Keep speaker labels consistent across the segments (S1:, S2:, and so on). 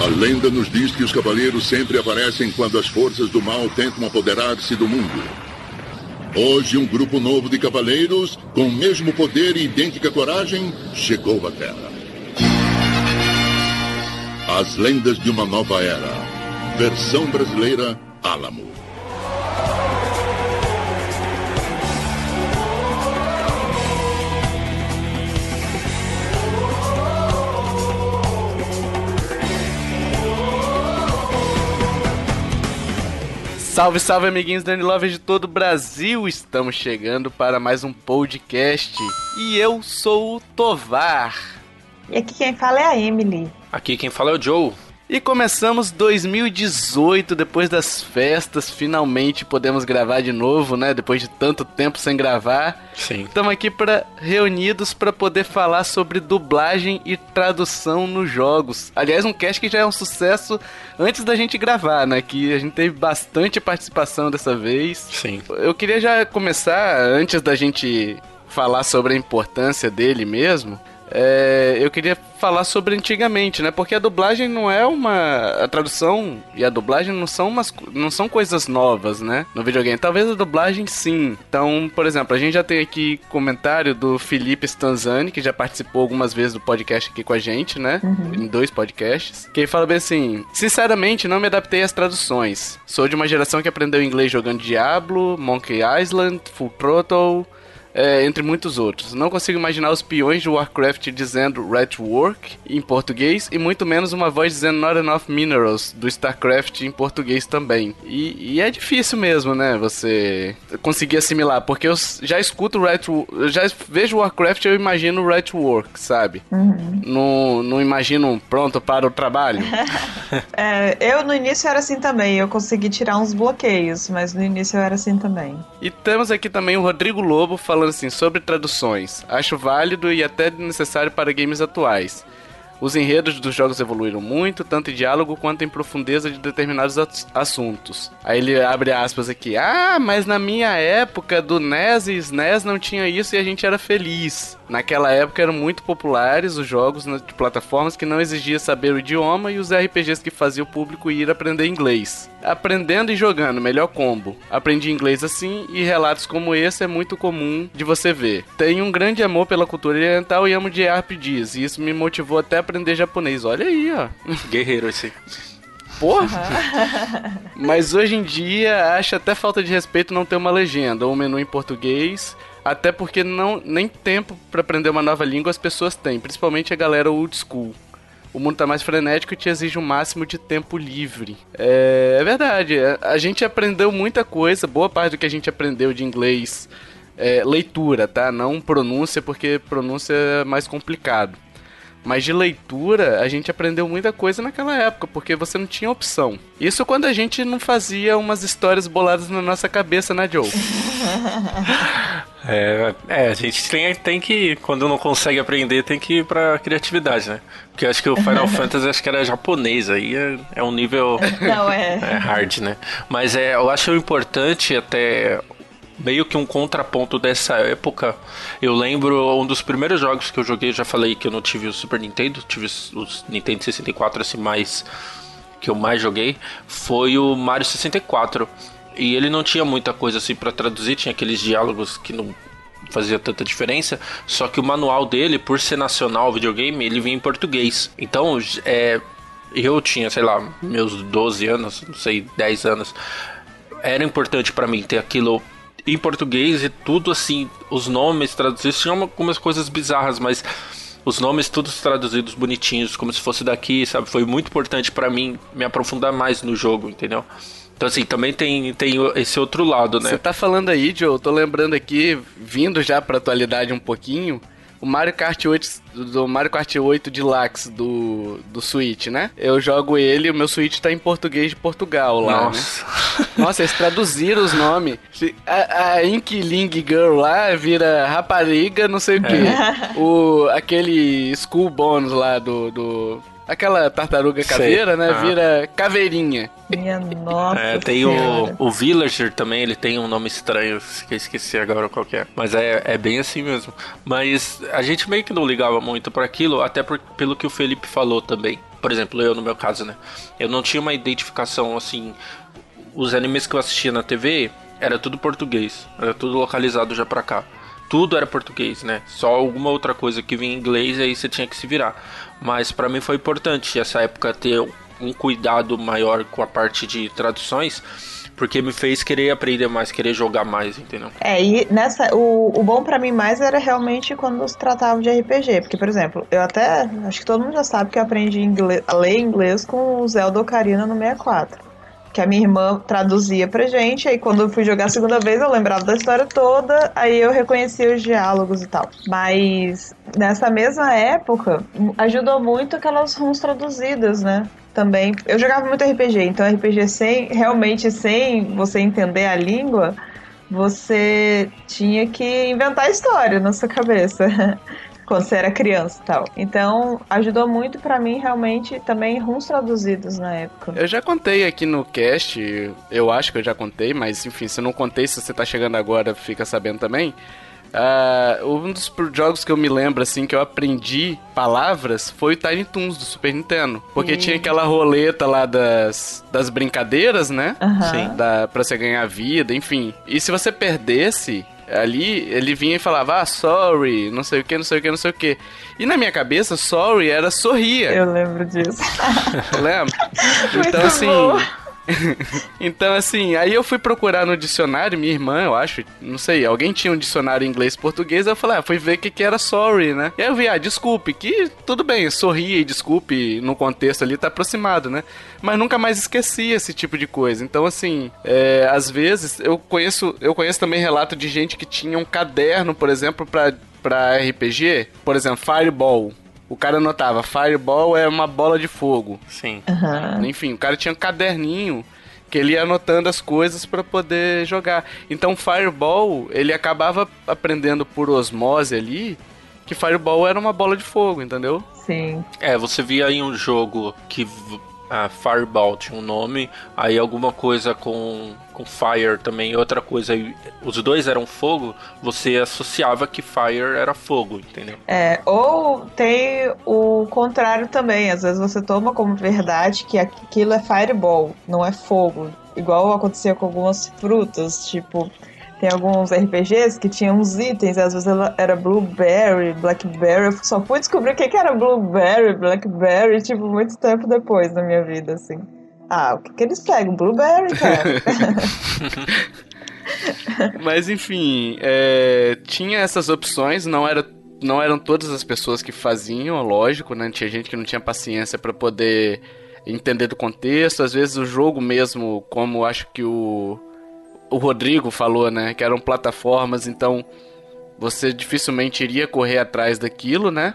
S1: A lenda nos diz que os cavaleiros sempre aparecem quando as forças do mal tentam apoderar-se do mundo. Hoje, um grupo novo de cavaleiros, com o mesmo poder e idêntica coragem, chegou à Terra. As lendas de uma nova era. Versão brasileira Álamo.
S2: Salve, salve, amiguinhos Dani Love de todo o Brasil! Estamos chegando para mais um podcast e eu sou o Tovar.
S3: E aqui quem fala é a Emily.
S4: Aqui quem fala é o Joe.
S2: E começamos 2018, depois das festas, finalmente podemos gravar de novo, né? Depois de tanto tempo sem gravar.
S4: Sim.
S2: Estamos aqui para reunidos para poder falar sobre dublagem e tradução nos jogos. Aliás, um cast que já é um sucesso antes da gente gravar, né? Que a gente teve bastante participação dessa vez.
S4: Sim.
S2: Eu queria já começar, antes da gente falar sobre a importância dele mesmo, é, eu queria falar sobre antigamente, né? Porque a dublagem não é uma. A tradução e a dublagem não são, umas, não são coisas novas, né? No videogame. Talvez a dublagem sim. Então, por exemplo, a gente já tem aqui comentário do Felipe Stanzani, que já participou algumas vezes do podcast aqui com a gente, né? Em dois podcasts. Que ele fala bem assim: Sinceramente, não me adaptei às traduções. Sou de uma geração que aprendeu inglês jogando Diablo, Monkey Island, Full Throttle. É, entre muitos outros. Não consigo imaginar os peões de Warcraft dizendo Red Work em português e muito menos uma voz dizendo Not Enough Minerals do StarCraft em português também. E, e é difícil mesmo, né? Você conseguir assimilar, porque eu já escuto Red eu já vejo Warcraft eu imagino Red Work, sabe? Não, não imagino pronto para o trabalho.
S3: É, eu no início era assim também, eu consegui tirar uns bloqueios, mas no início eu era assim também.
S2: E temos aqui também o Rodrigo Lobo falando assim sobre traduções. Acho válido e até necessário para games atuais. Os enredos dos jogos evoluíram muito, tanto em diálogo quanto em profundeza de determinados ass- assuntos. Aí ele abre aspas aqui. Ah, mas na minha época do NES e SNES não tinha isso e a gente era feliz. Naquela época eram muito populares os jogos na- de plataformas que não exigia saber o idioma e os RPGs que faziam o público ir aprender inglês. Aprendendo e jogando, melhor combo. Aprendi inglês assim e relatos como esse é muito comum de você ver. Tenho um grande amor pela cultura oriental e amo de RPGs, e isso me motivou até a aprender japonês. Olha aí, ó.
S4: Guerreiro esse.
S2: Porra! Mas hoje em dia acho até falta de respeito não ter uma legenda ou um menu em português, até porque não nem tempo pra aprender uma nova língua as pessoas têm, principalmente a galera old school. O mundo tá mais frenético e te exige um máximo de tempo livre. É, é verdade, a- a gente aprendeu muita coisa, boa parte do que a gente aprendeu de inglês é leitura, tá? Não pronúncia, porque pronúncia é mais complicado. Mas de leitura, a gente aprendeu muita coisa naquela época, porque você não tinha opção. Isso quando a gente não fazia umas histórias boladas na nossa cabeça, né, Joe?
S4: É, é, a gente tem, tem que, quando não consegue aprender, tem que ir pra criatividade, né? Porque eu acho que o Final Fantasy acho que era japonês, aí é, é um nível
S3: Não, é.
S4: é, hard, né? Mas é, eu acho importante até meio que um contraponto dessa época. Eu lembro um dos primeiros jogos que eu joguei, já falei que eu não tive o Super Nintendo, tive os Nintendo 64 assim mais que eu mais joguei, foi o Mario 64. E ele não tinha muita coisa assim pra traduzir, tinha aqueles diálogos que não fazia tanta diferença, só que o manual dele, por ser nacional o videogame, ele vinha em português. Então, é, eu tinha, sei lá, meus 12 anos, não sei, 10 anos. Era importante pra mim ter aquilo em português e tudo assim, os nomes traduzidos, tinha algumas coisas bizarras, mas os nomes todos traduzidos bonitinhos, como se fosse daqui, sabe? Foi muito importante pra mim me aprofundar mais no jogo, entendeu? Então assim, também tem, tem esse outro lado, né?
S2: Você tá falando aí, Joe, eu tô lembrando aqui, vindo já pra atualidade um pouquinho, o Mario Kart 8 do Mario Kart 8 Deluxe do, do Switch, né? Eu jogo ele, o meu Switch tá em português de Portugal lá,
S4: Nossa.
S2: né? Nossa, eles traduziram os nomes. A, a Inkling Girl lá vira rapariga, não sei o quê. O, aquele School Bonus lá do, do aquela tartaruga
S4: Sei.
S2: caveira, né?
S4: Ah.
S2: Vira caveirinha.
S3: Minha nossa.
S4: É, tem
S3: Senhora.
S4: o, o Villager também, ele tem um nome estranho, que eu esqueci agora qual que é. Mas é, é bem assim mesmo. Mas a gente meio que não ligava muito para aquilo, até por, pelo que o Felipe falou também. Por exemplo, eu no meu caso, né? Eu não tinha uma identificação assim. Os animes que eu assistia na TV era tudo português, era tudo localizado já pra cá. Tudo era português, né? Só alguma outra coisa que vinha em inglês e aí você tinha que se virar. Mas pra mim foi importante essa época ter um cuidado maior com a parte de traduções, porque me fez querer aprender mais, querer jogar mais, entendeu?
S3: É, e nessa, o, o bom pra mim mais era realmente quando se tratava de RPG. Porque, por exemplo, eu até, acho que todo mundo já sabe que eu aprendi inglês, a ler inglês com o Zelda Ocarina no 64. Que a minha irmã traduzia pra gente, aí quando eu fui jogar a segunda vez eu lembrava da história toda, aí eu reconhecia os diálogos e tal. Mas nessa mesma época, ajudou muito aquelas runs traduzidas, né? Também. Eu jogava muito RPG, então RPG sem, realmente sem você entender a língua, você tinha que inventar história na sua cabeça. Quando você era criança e tal. Então, ajudou muito pra mim, realmente, também runs traduzidos na época.
S2: Eu já contei aqui no cast, eu acho que eu já contei, mas enfim, se eu não contei, se você tá chegando agora, fica sabendo também. Ah, um dos jogos que eu me lembro, assim, que eu aprendi palavras foi o Tiny Toons do Super Nintendo. Porque
S3: Sim.
S2: tinha aquela roleta lá das, das brincadeiras, né?
S3: Aham.
S4: Sim.
S2: Da, pra você ganhar vida, enfim. E se você perdesse, ali ele vinha e falava, ah, sorry, não sei o que, não sei o que, não sei o que. E na minha cabeça, sorry era sorria.
S3: Eu lembro disso.
S2: Lembra? Então assim.
S3: bom.
S2: então assim, aí eu fui procurar no dicionário, minha irmã, eu acho, não sei, alguém tinha um dicionário inglês e português, eu falei, ah, fui ver o que, que era sorry, né? E aí eu vi, ah, desculpe, que tudo bem, sorria e desculpe no contexto ali tá aproximado, né? Mas nunca mais esqueci esse tipo de coisa. Então assim, é, às vezes eu conheço, eu conheço também relato de gente que tinha um caderno, por exemplo, pra, pra RPG, por exemplo, Fireball. O cara anotava, Fireball é uma bola de fogo.
S4: Sim.
S3: Aham.
S2: Enfim, o cara tinha um caderninho que ele ia anotando as coisas pra poder jogar. Então, Fireball, ele acabava aprendendo por osmose ali que Fireball era uma bola de fogo, entendeu?
S3: Sim.
S4: É, você via em um jogo que a Fireball tinha um nome, aí alguma coisa com, com Fire também, outra coisa, os dois eram fogo, você associava que Fire era fogo, entendeu?
S3: É, ou tem o contrário também. Às vezes você toma como verdade que aquilo é fireball, não é fogo. Igual acontecia com algumas frutas, tipo, tem alguns RPGs que tinham uns itens, às vezes ela era blueberry, blackberry. Eu só fui descobrir o que era blueberry, blackberry, tipo, muito tempo depois na minha vida, assim. Ah, o que que eles pegam? Blueberry, cara.
S2: Mas enfim, é, tinha essas opções, não era não eram todas as pessoas que faziam, lógico, né? Tinha gente que não tinha paciência pra poder entender do contexto, às vezes o jogo mesmo, como acho que o o Rodrigo falou, né, que eram plataformas, então você dificilmente iria correr atrás daquilo, né?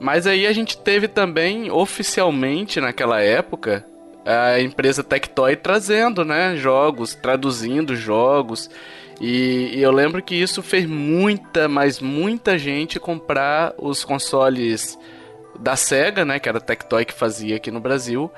S2: Mas aí a gente teve também oficialmente naquela época a empresa Tectoy trazendo, né, jogos, traduzindo jogos. E, e eu lembro que isso fez muita, mas muita gente comprar os consoles da Sega, né, que era a Tectoy que fazia aqui no Brasil.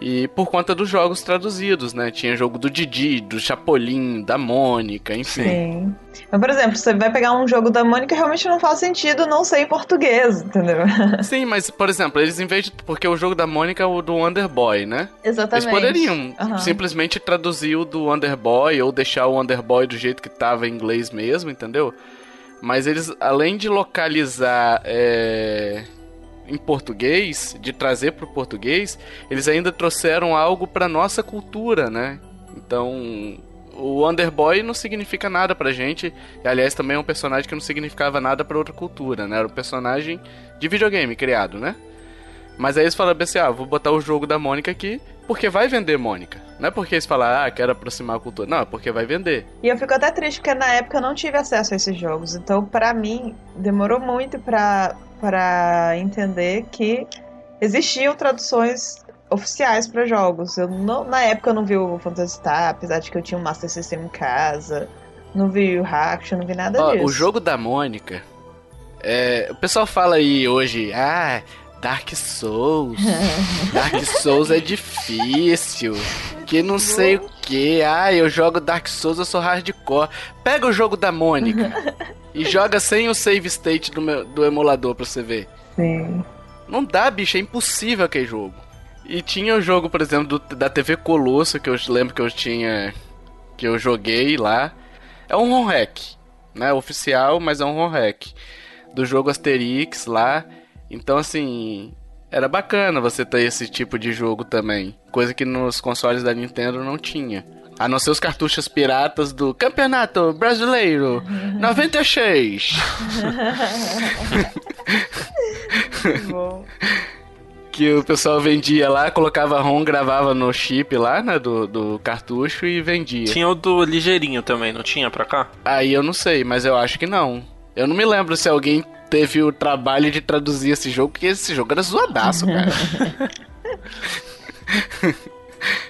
S2: E por conta dos jogos traduzidos, né? Tinha jogo do Didi, do Chapolin, da Mônica, enfim.
S3: Sim. Mas, por exemplo, você vai pegar um jogo da Mônica realmente não faz sentido não ser em português, entendeu?
S2: Sim, mas, por exemplo, eles em vez de. Porque o jogo da Mônica é o do Wonder Boy, né?
S3: Exatamente.
S2: Eles poderiam
S3: Aham.
S2: simplesmente traduzir o do Wonder Boy ou deixar o Wonder Boy do jeito que tava em inglês mesmo, entendeu? Mas eles, além de localizar é, em português, de trazer pro português, eles ainda trouxeram algo pra nossa cultura, né? Então, o Wonder Boy não significa nada pra gente. E, aliás, também é um personagem que não significava nada pra outra cultura, né? Era um personagem de videogame criado, né? Mas aí eles falaram assim, ah, vou botar o jogo da Mônica aqui, porque vai vender Mônica. Não é porque eles falaram, ah, quero aproximar a cultura. Não, é porque vai vender.
S3: E eu fico até triste porque na época eu não tive acesso a esses jogos. Então, pra mim, demorou muito pra, pra entender que existiam traduções oficiais pra jogos. Eu não, na época eu não vi o Phantasy Star, apesar de que eu tinha um Master System em casa. Não vi o Hack, não vi nada
S2: Ó,
S3: disso.
S2: o jogo da Mônica. é, o pessoal fala aí hoje, ah, Dark Souls. Dark Souls é difícil. Que não sei o que. Ah, eu jogo Dark Souls, eu sou hardcore. Pega o jogo da Mônica e joga sem o save state do, meu- do emulador pra você ver.
S3: Sim.
S2: Não dá, bicho, é impossível aquele jogo. E tinha o jogo, por exemplo, do- da TV Colosso, que eu lembro que eu tinha. que eu joguei lá. É um ROM hack, né? Oficial, mas é um ROM hack. Do jogo Asterix lá. Então, assim. Era bacana você ter esse tipo de jogo também. Coisa que nos consoles da Nintendo não tinha. A não ser os cartuchos piratas do Campeonato Brasileiro 96.
S3: Bom.
S2: que o pessoal vendia lá, colocava ROM, gravava no chip lá, né, do, do cartucho e vendia.
S4: Tinha o do ligeirinho também, não tinha pra cá?
S2: Aí eu não sei, mas eu acho que não. Eu não me lembro se alguém teve o trabalho de traduzir esse jogo, porque esse jogo era zoadaço, cara.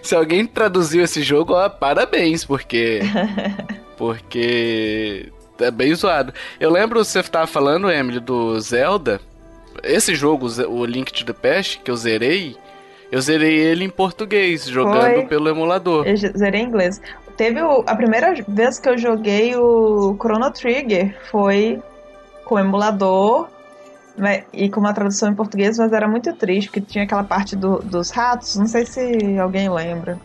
S2: se alguém traduziu esse jogo, ó, parabéns, porque. Porque. É bem zoado. Eu lembro, você tava falando, Emily, do Zelda. Esse jogo, o Link to the Past, que eu zerei, eu zerei ele em português, jogando
S3: Foi.
S2: pelo emulador.
S3: Eu zerei em inglês. Teve o- a primeira vez que eu joguei o Chrono Trigger foi com emulador né, e com uma tradução em português, mas era muito triste, porque tinha aquela parte do- dos ratos, não sei se alguém lembra.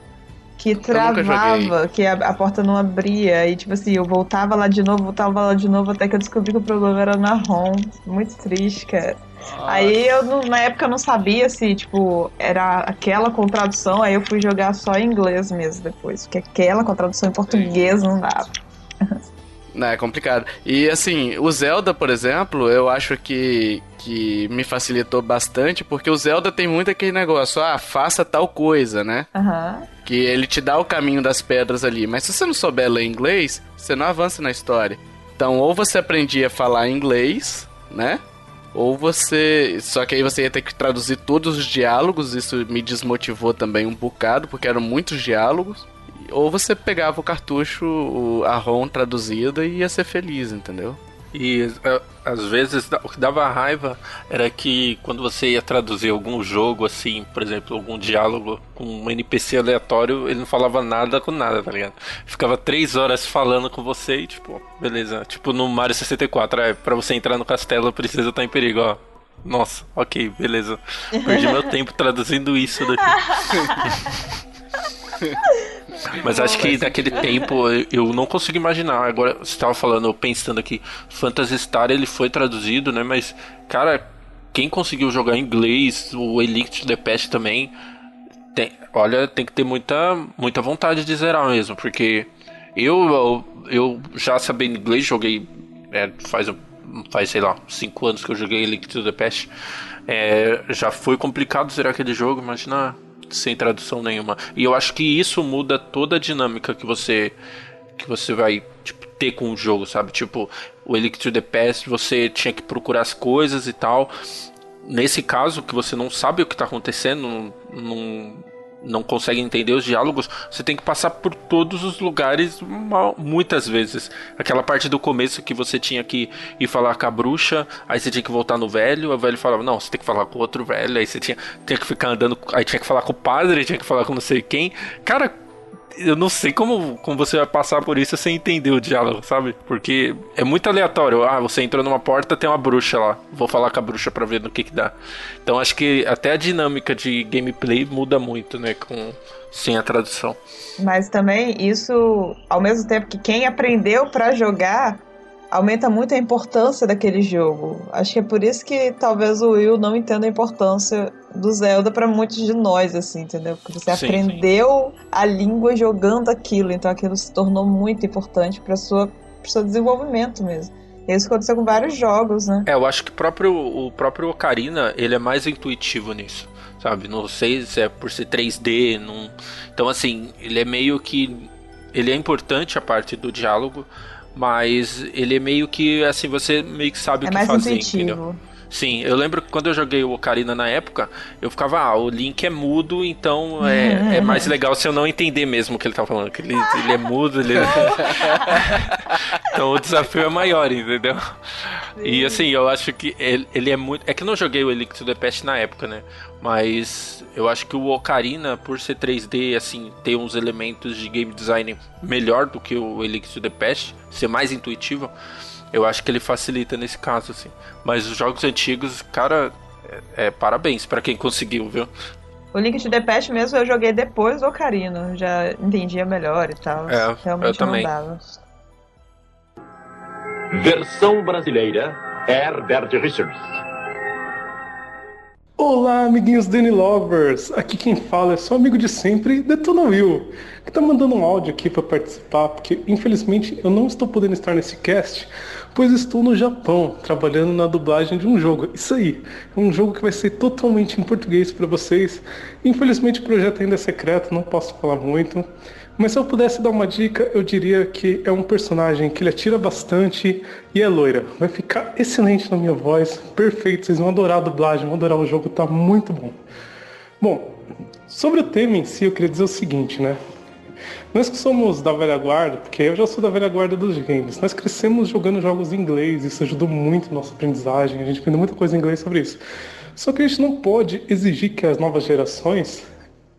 S3: Que travava, que a, a porta não abria, e tipo assim, eu voltava lá de novo, voltava lá de novo, até que eu descobri que o problema era na ROM. Muito triste, cara. Aí eu, na época, eu não sabia se, tipo, era aquela com tradução, aí eu fui jogar só em inglês mesmo depois, porque aquela com tradução em português não dava.
S2: Não, é complicado. E assim, o Zelda, por exemplo, eu acho que, que me facilitou bastante, porque o Zelda tem muito aquele negócio, ah, faça tal coisa, né?
S3: Aham.
S2: Que ele te dá o caminho das pedras ali. Mas se você não souber ler inglês, você não avança na história. Então, ou você aprendia a falar inglês, né? Ou você. Só que aí você ia ter que traduzir todos os diálogos, isso me desmotivou também um bocado, porque eram muitos diálogos. Ou você pegava o cartucho, a ROM traduzida e ia ser feliz, entendeu?
S4: E é, às vezes o que dava raiva era que quando você ia traduzir algum jogo, assim, por exemplo, algum diálogo com um NPC aleatório, ele não falava nada com nada, tá ligado? Ficava três horas falando com você e, tipo, beleza. Tipo no Mario 64, é, pra você entrar no castelo precisa estar em perigo, ó. Nossa, ok, beleza. Perdi meu tempo traduzindo isso daqui. Mas acho que naquele tempo eu- não consigo imaginar. Agora você estava falando, pensando aqui, Phantasy Star ele foi traduzido, né? Mas, cara, quem conseguiu jogar em inglês, o Elite the Past também, tem, olha, tem que ter muita, muita vontade de zerar mesmo, porque eu, eu, eu já sabendo inglês, joguei é, faz, faz, sei lá, cinco anos que eu joguei Elite the Past. É, já foi complicado zerar aquele jogo, imagina sem tradução nenhuma. E eu acho que isso muda toda a dinâmica que você que você vai tipo, ter com o jogo, sabe? Tipo, o Elite to the Past, você tinha que procurar as coisas e tal. Nesse caso, que você não sabe o que está acontecendo, não, não, não consegue entender os diálogos, você tem que passar por todos os lugares muitas vezes. Aquela parte do começo que você tinha que ir falar com a bruxa, aí você tinha que voltar no velho, o velho falava, não, você tem que falar com outro velho, aí você tinha, tinha que ficar andando, aí tinha que falar com o padre, tinha que falar com não sei quem. Cara, eu não sei como, como você vai passar por isso sem entender o diálogo, sabe? Porque é muito aleatório. Ah, você entrou numa porta, tem uma bruxa lá. Vou falar com a bruxa pra ver no que que dá. Então acho que até a dinâmica de gameplay muda muito, né? Com, sem a tradução.
S3: Mas também isso, ao mesmo tempo que quem aprendeu pra jogar, aumenta muito a importância daquele jogo. Acho que é por isso que talvez o Will não entenda a importância do Zelda pra muitos de nós, assim, entendeu? Porque você
S4: Sim,
S3: aprendeu a língua jogando aquilo, então aquilo se tornou muito importante para sua pro seu desenvolvimento mesmo. E isso aconteceu com vários jogos, né?
S4: É, eu acho que próprio, o próprio Ocarina, ele é mais intuitivo nisso, sabe? Não sei se é por ser 3D, não... Então, assim, ele é meio que... Ele é importante a parte do diálogo, mas ele é meio que, assim, você meio que sabe
S3: É
S4: o que fazer, entendeu? Sim, eu lembro que quando eu joguei o Ocarina na época, eu ficava, ah, o Link é mudo, então é, é mais legal se eu não entender mesmo o que ele tá falando. Que ele, ele é mudo, ele... então o desafio é maior, entendeu? E assim, eu acho que ele, ele é muito. É que eu não joguei o Link to the Past na época, né? Mas eu acho que o Ocarina, por ser 3D, assim, ter uns elementos de game design melhor do que o Link to the Past, ser mais intuitivo eu acho que ele facilita nesse caso, assim. Mas os jogos antigos, cara, é, é parabéns para quem conseguiu, viu?
S3: O Link to the Past mesmo eu joguei depois do Ocarina, já entendia melhor e tal.
S4: É,
S3: Realmente
S4: eu também.
S3: dava.
S5: Versão brasileira, Herbert Richards.
S6: Olá, amiguinhos Danny Lovers! Aqui quem fala é seu amigo de sempre, Detona Will, que tá mandando um áudio aqui para participar, porque infelizmente eu não estou podendo estar nesse cast, pois estou no Japão, trabalhando na dublagem de um jogo. Isso aí, um jogo que vai ser totalmente em português para vocês. Infelizmente o projeto ainda é secreto, não posso falar muito. Mas se eu pudesse dar uma dica, eu diria que é um personagem que ele atira bastante e é loira. Vai ficar excelente na minha voz, perfeito. Vocês vão adorar a dublagem, vão adorar o jogo, tá muito bom. Bom, sobre o tema em si, eu queria dizer o seguinte, né? Nós que somos da velha guarda, porque eu já sou da velha guarda dos games, nós crescemos jogando jogos em inglês, isso ajudou muito a nossa aprendizagem, a gente aprendeu muita coisa em inglês sobre isso. Só que a gente não pode exigir que as novas gerações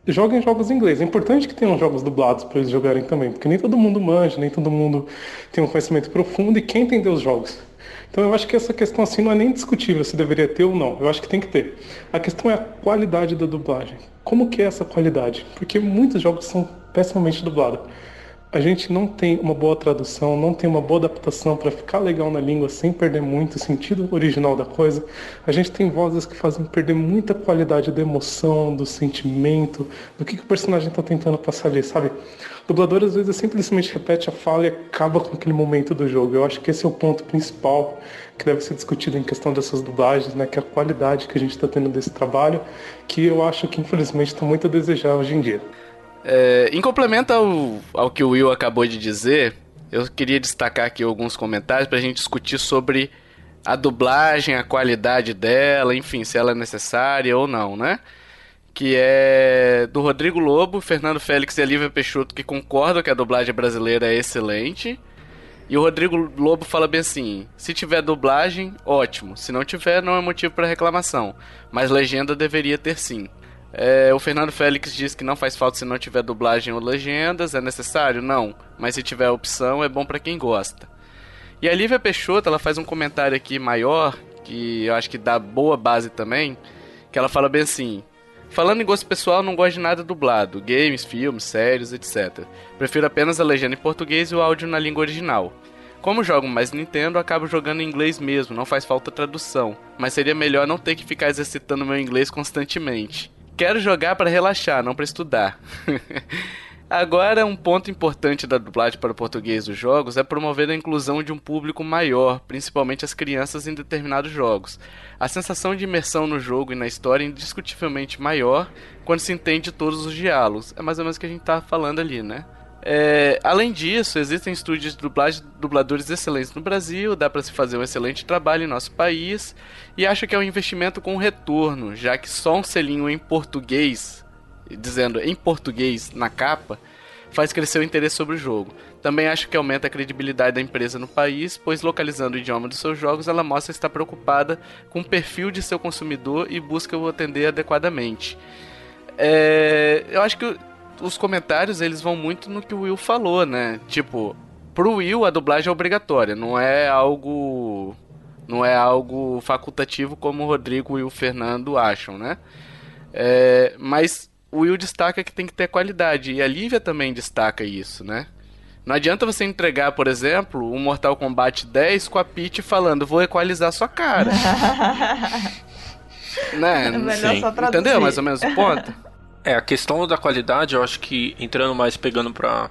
S6: joguem jogos em inglês. É importante que tenham jogos dublados para eles jogarem também, porque nem todo mundo manja, nem todo mundo tem um conhecimento profundo e quem entender os jogos. Então eu acho que essa questão assim não é nem discutível se deveria ter ou não. Eu acho que tem que ter. A questão é a qualidade da dublagem. Como que é essa qualidade? Porque muitos jogos são pessimamente dublados. A gente não tem uma boa tradução, não tem uma boa adaptação para ficar legal na língua sem perder muito o sentido original da coisa. A gente tem vozes que fazem perder muita qualidade da emoção, do sentimento, do que, que o personagem está tentando passar ali, sabe? O dublador às vezes simplesmente repete a fala e acaba com aquele momento do jogo. Eu acho que esse é o ponto principal que deve ser discutido em questão dessas dublagens, né? Que é a qualidade que a gente está tendo desse trabalho, que eu acho que infelizmente está muito a desejar hoje em dia.
S2: É, em complemento ao, ao que o Will acabou de dizer, eu queria destacar aqui alguns comentários pra gente discutir sobre a dublagem, a qualidade dela, enfim, se ela é necessária ou não, né? Que é do Rodrigo Lobo, Fernando Félix e a Lívia Peixoto, que concordam que a dublagem brasileira é excelente. E o Rodrigo Lobo fala bem assim: se tiver dublagem, ótimo. Se não tiver, não é motivo para reclamação. Mas legenda deveria ter sim. É, o Fernando Félix diz que não faz falta se não tiver dublagem ou legendas. É necessário? Não. Mas se tiver opção, é bom para quem gosta. E a Lívia Peixoto, ela faz um comentário aqui maior, que eu acho que dá boa base também, que ela fala bem assim: Falando em gosto pessoal, não gosto de nada dublado, games, filmes, séries, etc. Prefiro apenas a legenda em português e o áudio na língua original. Como jogo mais Nintendo, acabo jogando em inglês mesmo, não faz falta tradução, mas seria melhor não ter que ficar exercitando meu inglês constantemente. Quero jogar para relaxar, não para estudar. Agora, um ponto importante da dublagem para o português dos jogos é promover a inclusão de um público maior, principalmente as crianças em determinados jogos. A sensação de imersão no jogo e na história é indiscutivelmente maior quando se entende todos os diálogos. É mais ou menos o que a gente tá falando ali, né? É, além disso, existem estúdios de dublagem, dubladores excelentes no Brasil, dá para se fazer um excelente trabalho em nosso país, e acho que é um investimento com retorno, já que só um selinho em português, dizendo em português na capa, faz crescer o interesse sobre o jogo. Também acho que aumenta a credibilidade da empresa no país, pois localizando o idioma dos seus jogos, ela mostra estar preocupada com o perfil de seu consumidor e busca o atender adequadamente. É, eu acho que os comentários eles vão muito no que o Will falou, né? Tipo, pro Will a dublagem é obrigatória, não é algo não é algo facultativo como o Rodrigo e o Fernando acham, né? É, mas o Will destaca que tem que ter qualidade e a Lívia também destaca isso, né? Não adianta você entregar, por exemplo, um Mortal Kombat 10 com a Peach falando, vou equalizar sua cara. né?
S3: É melhor
S4: Sim.
S3: só traduzir.
S2: Entendeu mais ou menos o ponto?
S4: É, a questão da qualidade, eu acho que entrando mais, pegando pra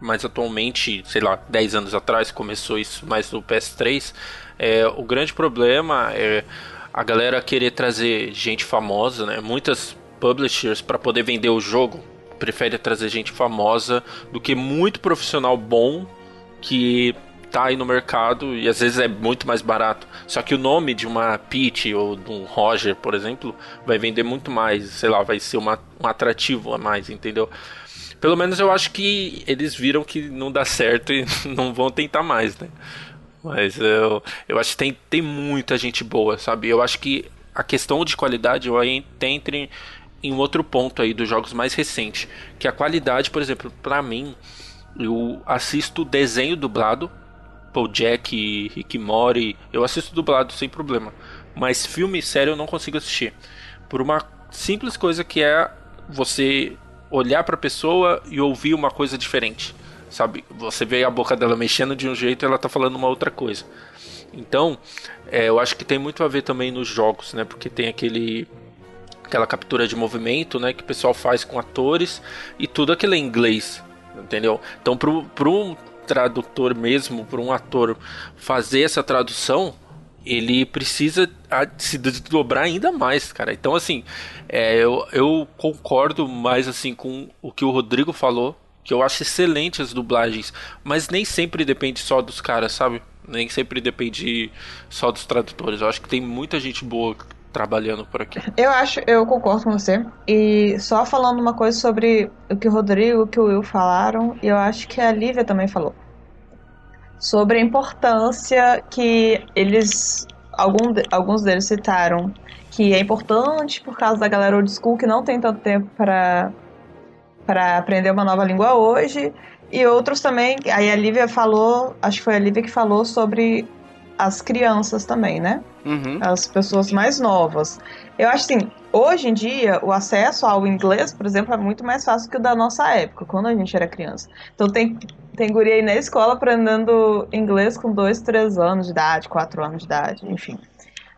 S4: mais atualmente, sei lá, 10 anos atrás, começou isso mais no PS3, é, o grande problema é a galera querer trazer gente famosa, né? Muitas publishers, para poder vender o jogo, preferem trazer gente famosa do que muito profissional bom que tá aí no mercado e às vezes é muito mais barato. Só que o nome de uma Peach ou de um Roger, por exemplo, vai vender muito mais, sei lá, vai ser uma, um atrativo a mais, entendeu? Pelo menos eu acho que eles viram que não dá certo e não vão tentar mais, né? Mas eu, eu acho que tem, tem muita gente boa, sabe? Eu acho que a questão de qualidade eu entro em, em outro ponto aí dos jogos mais recentes. Que a qualidade, por exemplo, para mim, eu assisto desenho dublado. Pô, Jack, Rick Mori, eu assisto dublado sem problema. Mas filme sério eu não consigo assistir. Por uma simples coisa que é você olhar para a pessoa e ouvir uma coisa diferente. Sabe? Você vê a boca dela mexendo de um jeito e ela tá falando uma outra coisa. Então, é, eu acho que tem muito a ver também nos jogos, né? Porque tem aquele aquela captura de movimento, né, que o pessoal faz com atores e tudo aquilo é inglês, entendeu? Então, para um tradutor mesmo, para um ator fazer essa tradução, ele precisa se dobrar ainda mais, cara. Então, assim, é, eu, eu concordo mais assim com o que o Rodrigo falou, que eu acho excelente as dublagens, mas nem sempre depende só dos caras, sabe? Nem sempre depende só dos tradutores. Eu acho que tem muita gente boa trabalhando por aqui.
S3: Eu acho, eu concordo com você. E só falando uma coisa sobre o que o Rodrigo e o que o Will falaram, eu acho que a Lívia também falou. Sobre a importância que eles. Algum, alguns deles citaram que é importante por causa da galera old school que não tem tanto tempo para para aprender uma nova língua hoje e outros também. Aí a Lívia falou, acho que foi a Lívia que falou sobre as crianças também, né?
S2: Uhum.
S3: As pessoas mais novas. Eu acho assim, hoje em dia, o acesso ao inglês, por exemplo, é muito mais fácil que o da nossa época, quando a gente era criança. Então tem, tem guria aí na escola aprendendo inglês com dois, três anos de idade, quatro anos de idade, enfim.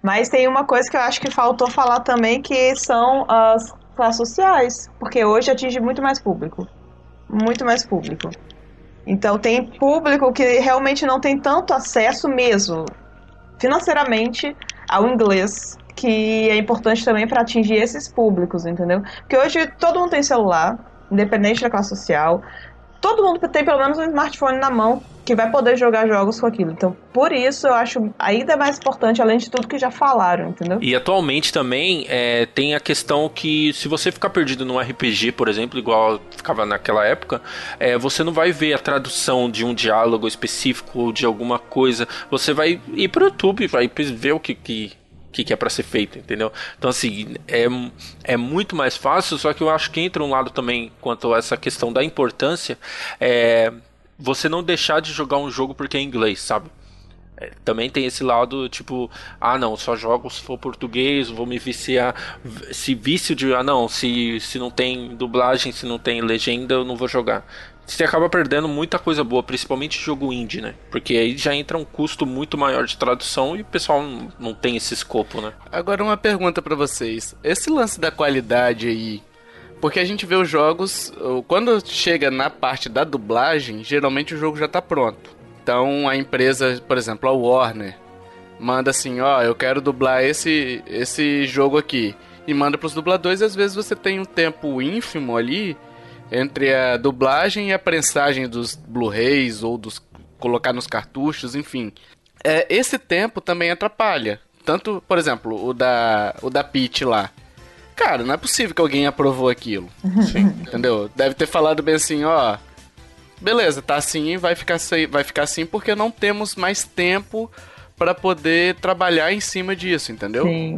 S3: Mas tem uma coisa que eu acho que faltou falar também, que são as classes sociais, porque hoje atinge muito mais público. Muito mais público. Então tem público que realmente não tem tanto acesso mesmo, financeiramente, ao inglês, que é importante também para atingir esses públicos, entendeu? Porque hoje todo mundo tem celular, independente da classe social. Todo mundo tem pelo menos um smartphone na mão que vai poder jogar jogos com aquilo. Então, por isso eu acho ainda mais importante, além de tudo que já falaram, entendeu?
S4: E atualmente também é, tem a questão que se você ficar perdido num RPG, por exemplo, igual ficava naquela época, é, você não vai ver a tradução de um diálogo específico ou de alguma coisa. Você vai ir pro YouTube, vai ver o que, que que, que é para ser feito, entendeu? Então, assim, é, é muito mais fácil, só que eu acho que entra um lado também quanto a essa questão da importância, é você não deixar de jogar um jogo porque é inglês, sabe? É, também tem esse lado, tipo, ah não, só jogo se for português, vou me viciar. Se vício de, ah não, se, se não tem dublagem, se não tem legenda, eu não vou jogar. Você acaba perdendo muita coisa boa, principalmente jogo indie, né? Porque aí já entra um custo muito maior de tradução e o pessoal não, tem esse escopo, né?
S2: Agora uma pergunta para vocês. Esse lance da qualidade aí porque a gente vê os jogos, quando chega na parte da dublagem, geralmente o jogo já tá pronto. Então a empresa, por exemplo, a Warner, manda assim, ó, eu quero dublar esse esse jogo aqui e manda para os dubladores, e às vezes você tem um tempo ínfimo ali entre a dublagem e a prensagem dos Blu-rays ou dos colocar nos cartuchos, enfim. É, esse tempo também atrapalha. Tanto, por exemplo, o da o da Peach lá cara, não é possível que alguém aprovou aquilo. Sim. Entendeu? Deve ter falado bem assim, ó. Beleza, tá assim, vai ficar assim, vai ficar assim porque não temos mais tempo para poder trabalhar em cima disso, entendeu?
S3: Sim.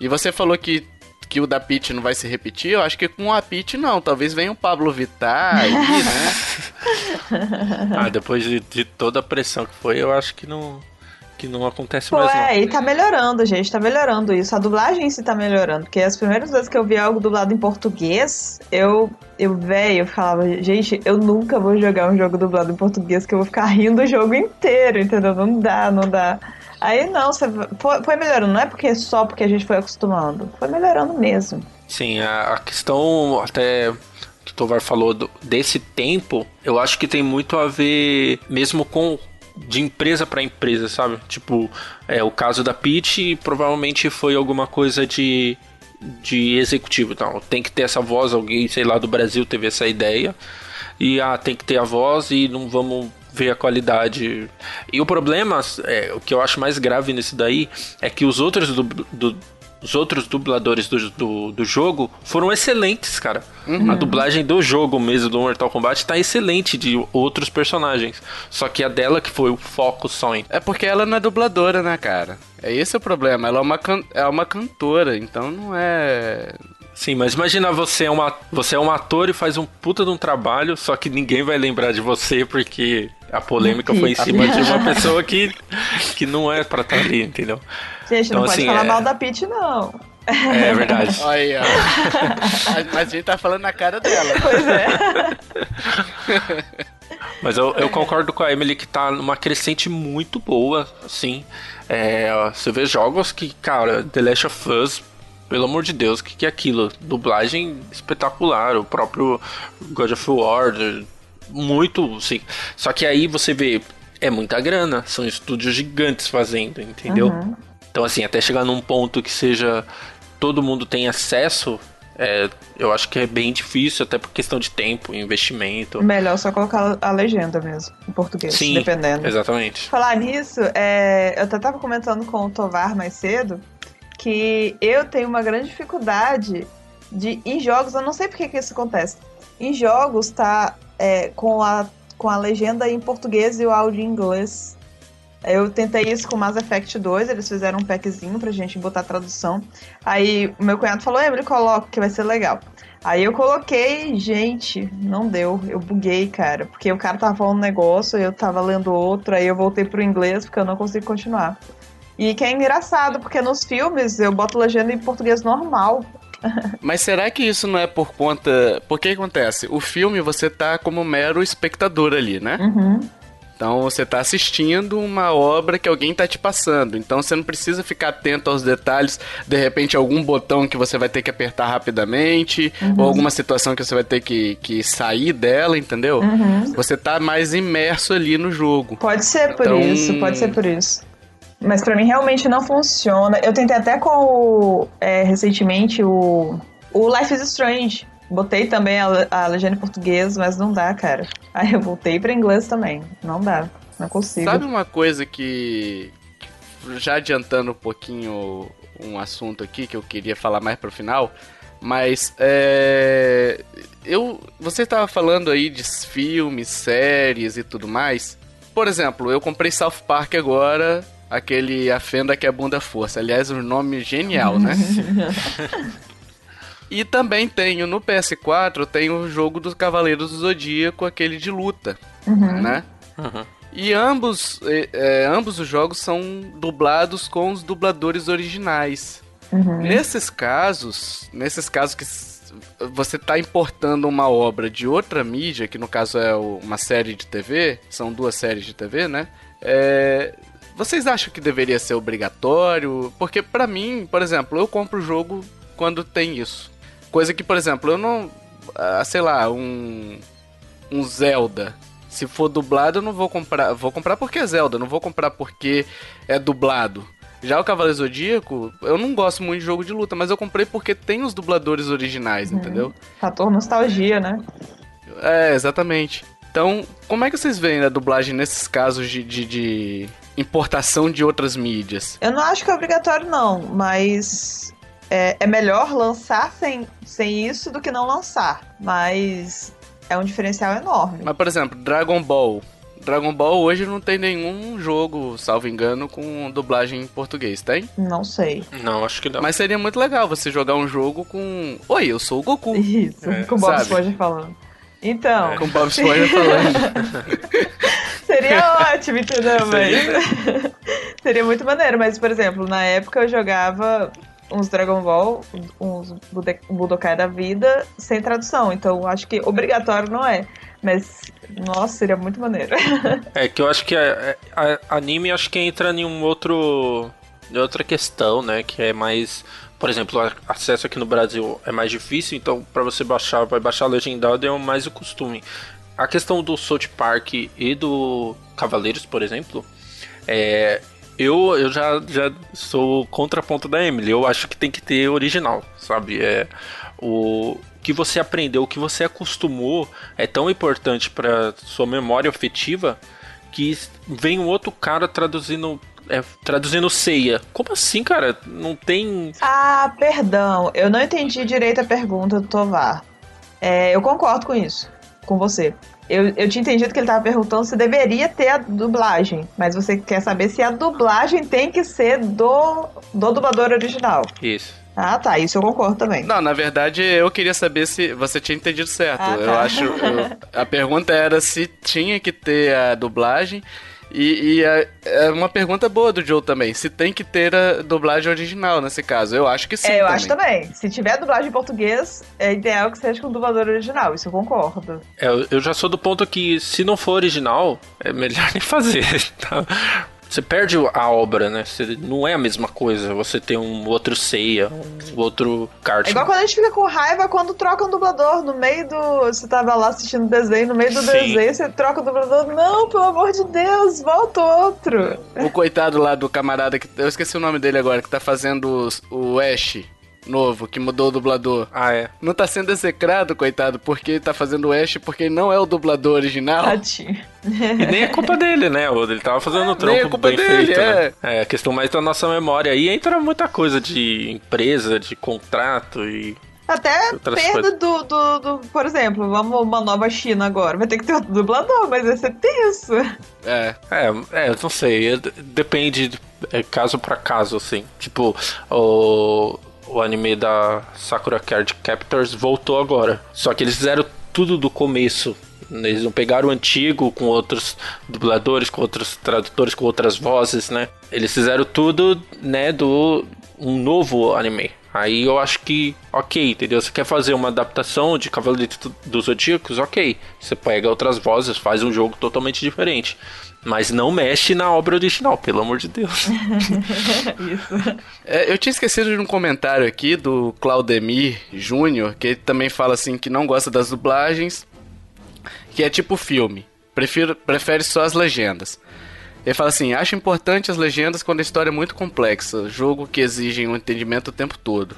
S2: E você falou que que o da Peach não vai se repetir, eu acho que com a Peach não. Talvez venha o Pablo Vittar aí, né?
S4: ah, depois de, de, toda a pressão que foi, eu acho que não, que não acontece
S3: Pô,
S4: mais.
S3: É, e tá melhorando, gente, tá melhorando isso. A dublagem em si tá melhorando, porque as primeiras vezes que eu vi algo dublado em português, eu, eu velho, eu falava, gente, eu nunca vou jogar um jogo dublado em português que eu vou ficar rindo o jogo inteiro, entendeu? Não dá, não dá. Aí não, você foi, foi melhorando, não é porque só porque a gente foi acostumando, foi melhorando mesmo.
S4: Sim, a, a questão até que o Tovar falou do, desse tempo, eu acho que tem muito a ver mesmo com de empresa para empresa, sabe? Tipo, é, o caso da Peach provavelmente foi alguma coisa de, de executivo. Então, tem que ter essa voz, alguém, sei lá, do Brasil teve essa ideia. E ah, tem que ter a voz e não vamos ver a qualidade. E o problema, é, o que eu acho mais grave nisso daí, é que os outros dub- du- os outros dubladores do, do, do jogo foram excelentes, cara. A dublagem do jogo mesmo, do Mortal Kombat, tá excelente de outros personagens. Só que a dela que foi o foco só em.
S2: É porque ela não é dubladora, né, cara? É esse o problema. Ela é uma, can... é uma cantora, então não é.
S4: Sim, mas imagina você é, uma, você é um ator e faz um puta de um trabalho, só que ninguém vai lembrar de você porque a polêmica foi em cima de uma pessoa que, que não é pra estar ali, entendeu?
S3: Gente, não
S4: Então,
S3: pode
S4: assim,
S3: falar
S4: é-
S3: mal da Peach, não.
S4: É verdade.
S2: Olha aí, ó. Mas- Mas a gente tá falando na cara dela.
S3: Pois é.
S4: Mas eu, eu concordo com a Emily que tá numa crescente muito boa, assim. É, você vê jogos que, cara, The Last of Us, pelo amor de Deus, o que, que é aquilo? Dublagem espetacular, o próprio God of War, muito, sim. Só que aí você vê, é muita grana, são estúdios gigantes fazendo, entendeu? Então, assim, até chegar num ponto que seja todo mundo tem acesso, é, eu acho que é bem difícil, até por questão de tempo, investimento.
S3: Melhor só colocar a legenda mesmo, em português,
S4: Sim,
S3: dependendo.
S4: exatamente.
S3: Falar nisso, é, eu até tava comentando com o Tovar mais cedo que eu tenho uma grande dificuldade de em jogos, eu não sei por que que isso acontece. Em jogos tá é, com, a, com a legenda em português e o áudio em inglês. Eu tentei isso com Mass Effect 2, eles fizeram um packzinho pra gente botar a tradução. Aí meu cunhado falou, Emily, coloca que vai ser legal. Aí eu coloquei, gente, não deu. Eu buguei, cara. Porque o cara tava falando um negócio, eu tava lendo outro, aí eu voltei pro inglês porque eu não consigo continuar. E que é engraçado, porque nos filmes eu boto legenda em português normal.
S2: Mas será que isso não é por conta. Por que acontece? O filme você tá como mero espectador ali, né?
S3: Uhum.
S2: Então você tá assistindo uma obra que alguém tá te passando. Então você não precisa ficar atento aos detalhes, de repente algum botão que você vai ter que apertar rapidamente, ou alguma situação que você vai ter que, que sair dela, entendeu? Você tá mais imerso ali no jogo.
S3: Pode ser por
S2: Então-
S3: isso, pode ser por isso. Mas pra mim realmente não funciona. Eu tentei até com o, é, recentemente o, o Life is Strange. Botei também a, a legenda em português, mas não dá, cara. Aí eu voltei pra inglês também. Não dá. Não consigo.
S2: Sabe uma coisa que. que Já adiantando um pouquinho um assunto aqui que eu queria falar mais pro final, mas é. Eu. Você tava falando aí de filmes, séries e tudo mais. Por exemplo, eu comprei South Park agora, aquele A Fenda que é Bunda Força. Aliás, um nome genial, né? E também tenho no PS4, tenho o jogo dos Cavaleiros do Zodíaco, aquele de luta, né? E ambos, eh, ambos os jogos são dublados com os dubladores originais. Nesses casos, nesses casos que você está importando uma obra de outra mídia, que no caso é uma série de TV, são duas séries de TV, né? É, vocês acham que deveria ser obrigatório? Porque pra mim, por exemplo, eu compro o jogo quando tem isso. Coisa que, por exemplo, eu não, ah, sei lá, um um Zelda. Se for dublado, eu não vou comprar. Vou comprar porque é Zelda, não vou comprar porque é dublado. Já o Cavaleiro Zodíaco, eu não gosto muito de jogo de luta, mas eu comprei porque tem os dubladores originais, entendeu?
S3: Fator nostalgia, né?
S2: É, exatamente. Então, como é que vocês veem a dublagem nesses casos de, de, de importação de outras mídias?
S3: Eu não acho que é obrigatório, não, mas é, é melhor lançar sem, sem isso do que não lançar. Mas é um diferencial enorme.
S2: Mas, por exemplo, Dragon Ball. Dragon Ball hoje não tem nenhum jogo, salvo engano, com dublagem em português, tem?
S3: Não sei.
S4: Não, acho que não.
S2: Mas seria muito legal você jogar um jogo com. Oi, eu sou o Goku.
S3: Isso,
S4: É,
S3: com o Bob? Esponja falando. Então,
S2: Com o Bob Esponja falando.
S3: seria ótimo, entendeu? Mas... seria muito maneiro. Mas, por exemplo, na época eu jogava uns Dragon Ball, uns Budokai da vida, sem tradução. Então, acho que obrigatório não é. Mas, nossa, seria muito maneiro.
S4: É que eu acho que a, a- anime acho que entra em um outro. em outra questão, né? Que é mais. Por exemplo, o acesso aqui no Brasil é mais difícil, então pra você baixar, vai baixar legendado é mais o costume. A questão do South Park e do Cavaleiros, por exemplo, é. Eu, eu já, já sou contraponto da Emily. Eu acho que tem que ter original, sabe? É, o que você aprendeu, o que você acostumou é tão importante para sua memória afetiva que vem um outro cara traduzindo. É, traduzindo ceia. Como assim, cara? Não tem.
S3: Ah, perdão. Eu não entendi direito a pergunta do Tovar. É, eu concordo com isso. Com você. Eu, eu tinha entendido que ele estava perguntando se deveria ter a dublagem. Mas você quer saber se a dublagem tem que ser do, do dublador original.
S4: Isso.
S3: Ah, tá. Isso eu concordo também.
S2: Não, na verdade eu queria saber se você tinha entendido certo.
S3: Ah,
S2: Eu
S3: tá.
S2: acho. eu- a pergunta era se tinha que ter a dublagem. E, e é, é uma pergunta boa do Joe também. Se tem que ter a dublagem original nesse caso. Eu acho que sim.
S3: é, eu
S2: também.
S3: acho também. Se tiver dublagem em português, é ideal que seja com o dublador original. Isso eu concordo.
S4: É, eu- eu já sou do ponto que, se não for original, é melhor nem fazer. tá? Você perde a obra, né? Você- não é a mesma coisa. Você tem um outro ceia, um outro kart.
S3: É igual quando a gente fica com raiva quando troca um dublador no meio do. Você tava lá assistindo desenho, no meio do
S4: Sim.
S3: desenho, você troca o dublador. Não, pelo amor de Deus, volta outro.
S2: O coitado lá do camarada que. Eu esqueci o nome dele agora, que tá fazendo os- o Ash novo, que mudou o dublador.
S4: Ah, é.
S2: Não tá sendo execrado, coitado, porque tá fazendo o Ash porque ele não é o dublador original.
S3: Tadinho.
S4: E nem é culpa dele, né? Ele tava fazendo um trampo
S2: nem é culpa
S4: bem
S2: dele,
S4: feito,
S2: é.
S4: né? É, a questão mais da nossa memória. Aí entra muita coisa de empresa, de contrato e...
S3: Até perda do, do, do- Por exemplo, vamos uma nova China agora. Vai ter que ter outro dublador, mas vai ser tenso.
S2: É.
S4: É, é, eu não sei. é, Depende, é caso pra caso, assim. Tipo, o, o anime da Sakura Card Captors voltou agora. Só que eles fizeram tudo do começo. Eles não pegaram o antigo com outros dubladores, com outros tradutores, com outras vozes, né? Eles fizeram tudo, né, do um novo anime. Aí eu acho que, ok, entendeu? Você quer fazer uma adaptação de Cavaleiro dos Zodíacos? Ok. Você pega outras vozes, faz um jogo totalmente diferente. Mas não mexe na obra original, pelo amor de Deus.
S3: Isso.
S2: É, eu tinha esquecido de um comentário aqui do Claudemir Júnior, que ele também fala assim que não gosta das dublagens, que é tipo filme. Prefiro, prefere só as legendas. Ele fala assim: acho importante as legendas quando a história é muito complexa, jogo que exige um entendimento o tempo todo.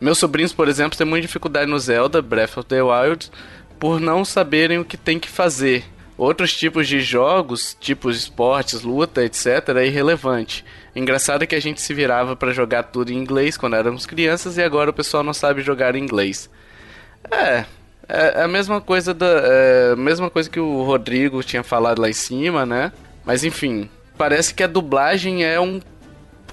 S2: Meus sobrinhos, por exemplo, têm muita dificuldade no Zelda Breath of the Wild por não saberem o que tem que fazer. Outros tipos de jogos, tipos de esportes, luta, etc., é irrelevante. Engraçado é que a gente se virava pra jogar tudo em inglês quando éramos crianças e agora o pessoal não sabe jogar em inglês. É, é a mesma coisa da, é, a mesma coisa que o Rodrigo tinha falado lá em cima, né? Mas enfim, parece que a dublagem é um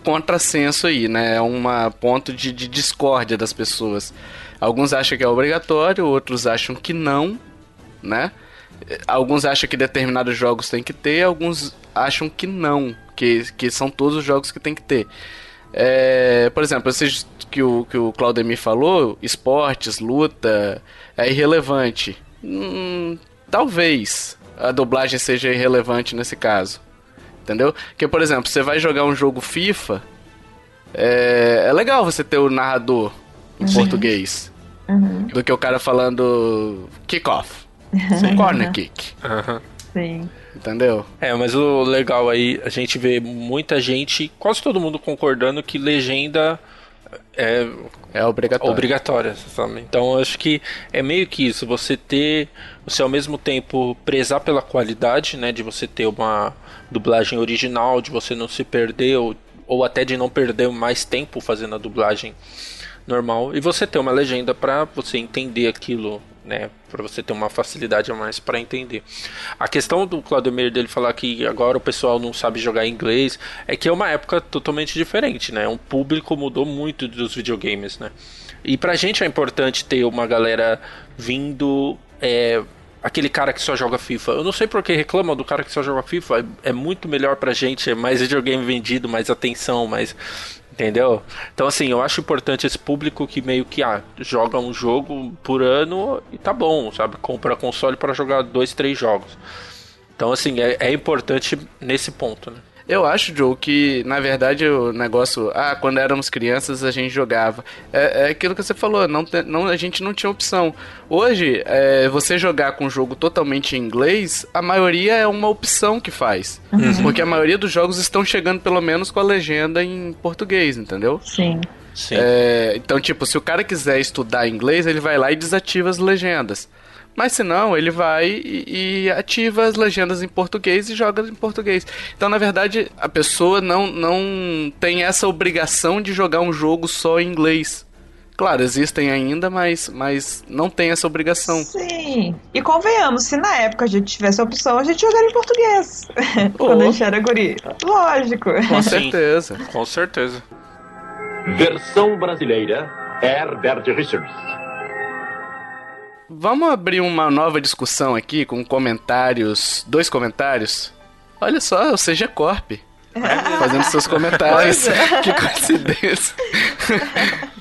S2: contrassenso aí, né? É um ponto de, de discórdia das pessoas. Alguns acham que é obrigatório, outros acham que não, né? Alguns acham que determinados jogos tem que ter, alguns acham que não, que, que são todos os jogos que tem que ter. É, por exemplo, esses que o, que o Claudemir falou, esportes, luta, é irrelevante. Hum, talvez a dublagem seja irrelevante nesse caso. Entendeu? Porque, por exemplo, você vai jogar um jogo FIFA, é, é legal você ter o narrador em português. Do que o cara falando kick-off. Corner kick.
S4: Aham.
S3: Sim.
S2: Entendeu?
S4: É, mas o legal aí, a gente vê muita gente, quase todo mundo concordando que legenda é
S2: É obrigatório.
S4: obrigatória, sabe? Então eu acho que é meio que isso, você ter, você ao mesmo tempo prezar pela qualidade, né, de você ter uma dublagem original, de você não se perder ou, ou até de não perder mais tempo fazendo a dublagem normal e você ter uma legenda para você entender aquilo, né, para você ter uma facilidade a mais para entender. A questão do Claudemir dele falar que agora o pessoal não sabe jogar inglês é que é uma época totalmente diferente, né? Um público mudou muito dos videogames, né? E pra gente é importante ter uma galera vindo é, aquele cara que só joga FIFA. Eu não sei porque reclamam do cara que só joga FIFA. É, é muito melhor pra gente, é mais videogame vendido, mais atenção, mais. Entendeu? Então, assim, eu acho importante esse público que meio que ah, joga um jogo por ano e tá bom, sabe? Compra console para jogar dois, três jogos. Então, assim, é, é importante nesse ponto, né?
S2: Eu acho, Joe, que na verdade o negócio. Ah, quando éramos crianças a gente jogava. É, é aquilo que você falou, não, te- não, a gente não tinha opção. Hoje, é, você jogar com um jogo totalmente em inglês, a maioria é uma opção que faz. Porque a maioria dos jogos estão chegando pelo menos com a legenda em português, entendeu?
S3: Sim.
S4: Sim.
S2: É, então, tipo, se o cara quiser estudar inglês, ele vai lá e desativa as legendas. Mas se não, ele vai e, e ativa as legendas em português e joga em português. Então, na verdade, a pessoa não, não tem essa obrigação de jogar um jogo só em inglês. Claro, existem ainda, mas, mas não tem essa obrigação.
S3: Sim. E convenhamos, se na época a gente tivesse a opção, a gente jogaria em português. Quando a gente era guri. Lógico.
S2: Com certeza.
S4: Com certeza.
S5: Versão brasileira Herbert Richards.
S2: Vamos abrir uma nova discussão aqui com comentários. Dois comentários. Olha só, o CG Corp. Fazendo seus comentários.
S3: Pois
S2: que coincidência.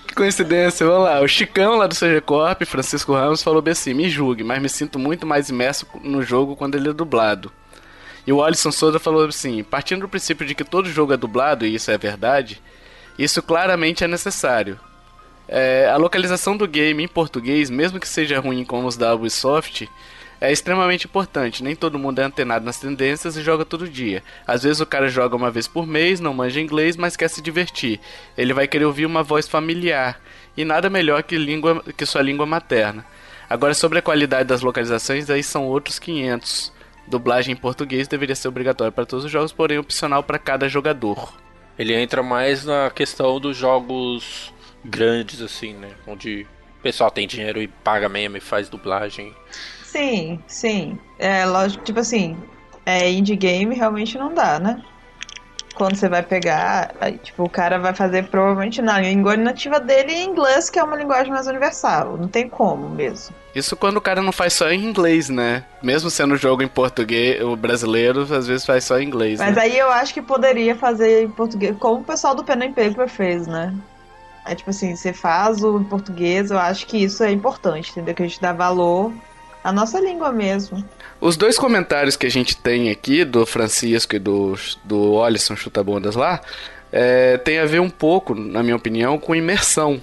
S2: que coincidência. Vamos lá. O Chicão lá do CG Corp, Francisco Ramos, falou bem assim: me julgue, mas me sinto muito mais imerso no jogo quando ele é dublado. E o Alisson Souza falou assim: partindo do princípio de que todo jogo é dublado, e isso é verdade, isso claramente é necessário. É, a localização do game em português, mesmo que seja ruim como os da Ubisoft, é extremamente importante. Nem todo mundo é antenado nas tendências e joga todo dia. Às vezes o cara joga uma vez por mês, não manja inglês, mas quer se divertir. Ele vai querer ouvir uma voz familiar. E nada melhor que, língua, que sua língua materna. Agora, sobre a qualidade das localizações, aí são outros 500. Dublagem em português deveria ser obrigatória para todos os jogos, porém opcional para cada jogador.
S4: Ele entra mais na questão dos jogos grandes, assim, né? Onde o pessoal tem dinheiro e paga mesmo e faz dublagem.
S3: Sim, sim. É lógico, tipo assim, é indie game realmente não dá, né? Quando você vai pegar, aí, tipo, o cara vai fazer provavelmente na língua nativa dele em inglês, que é uma linguagem mais universal. Não tem como mesmo.
S2: Isso quando o cara não faz só em inglês, né? Mesmo sendo jogo em português, o brasileiro às vezes faz só em inglês.
S3: Mas
S2: né?
S3: aí eu acho que poderia fazer em português, como o pessoal do Pen and Paper fez, né? É tipo assim, você faz o português, eu acho que isso é importante, entendeu? Que a gente dá valor à nossa língua mesmo.
S2: Os dois comentários que a gente tem aqui, do Francisco e do, do Olisson Chutabondas lá, é, tem a ver um pouco, na minha opinião, com imersão.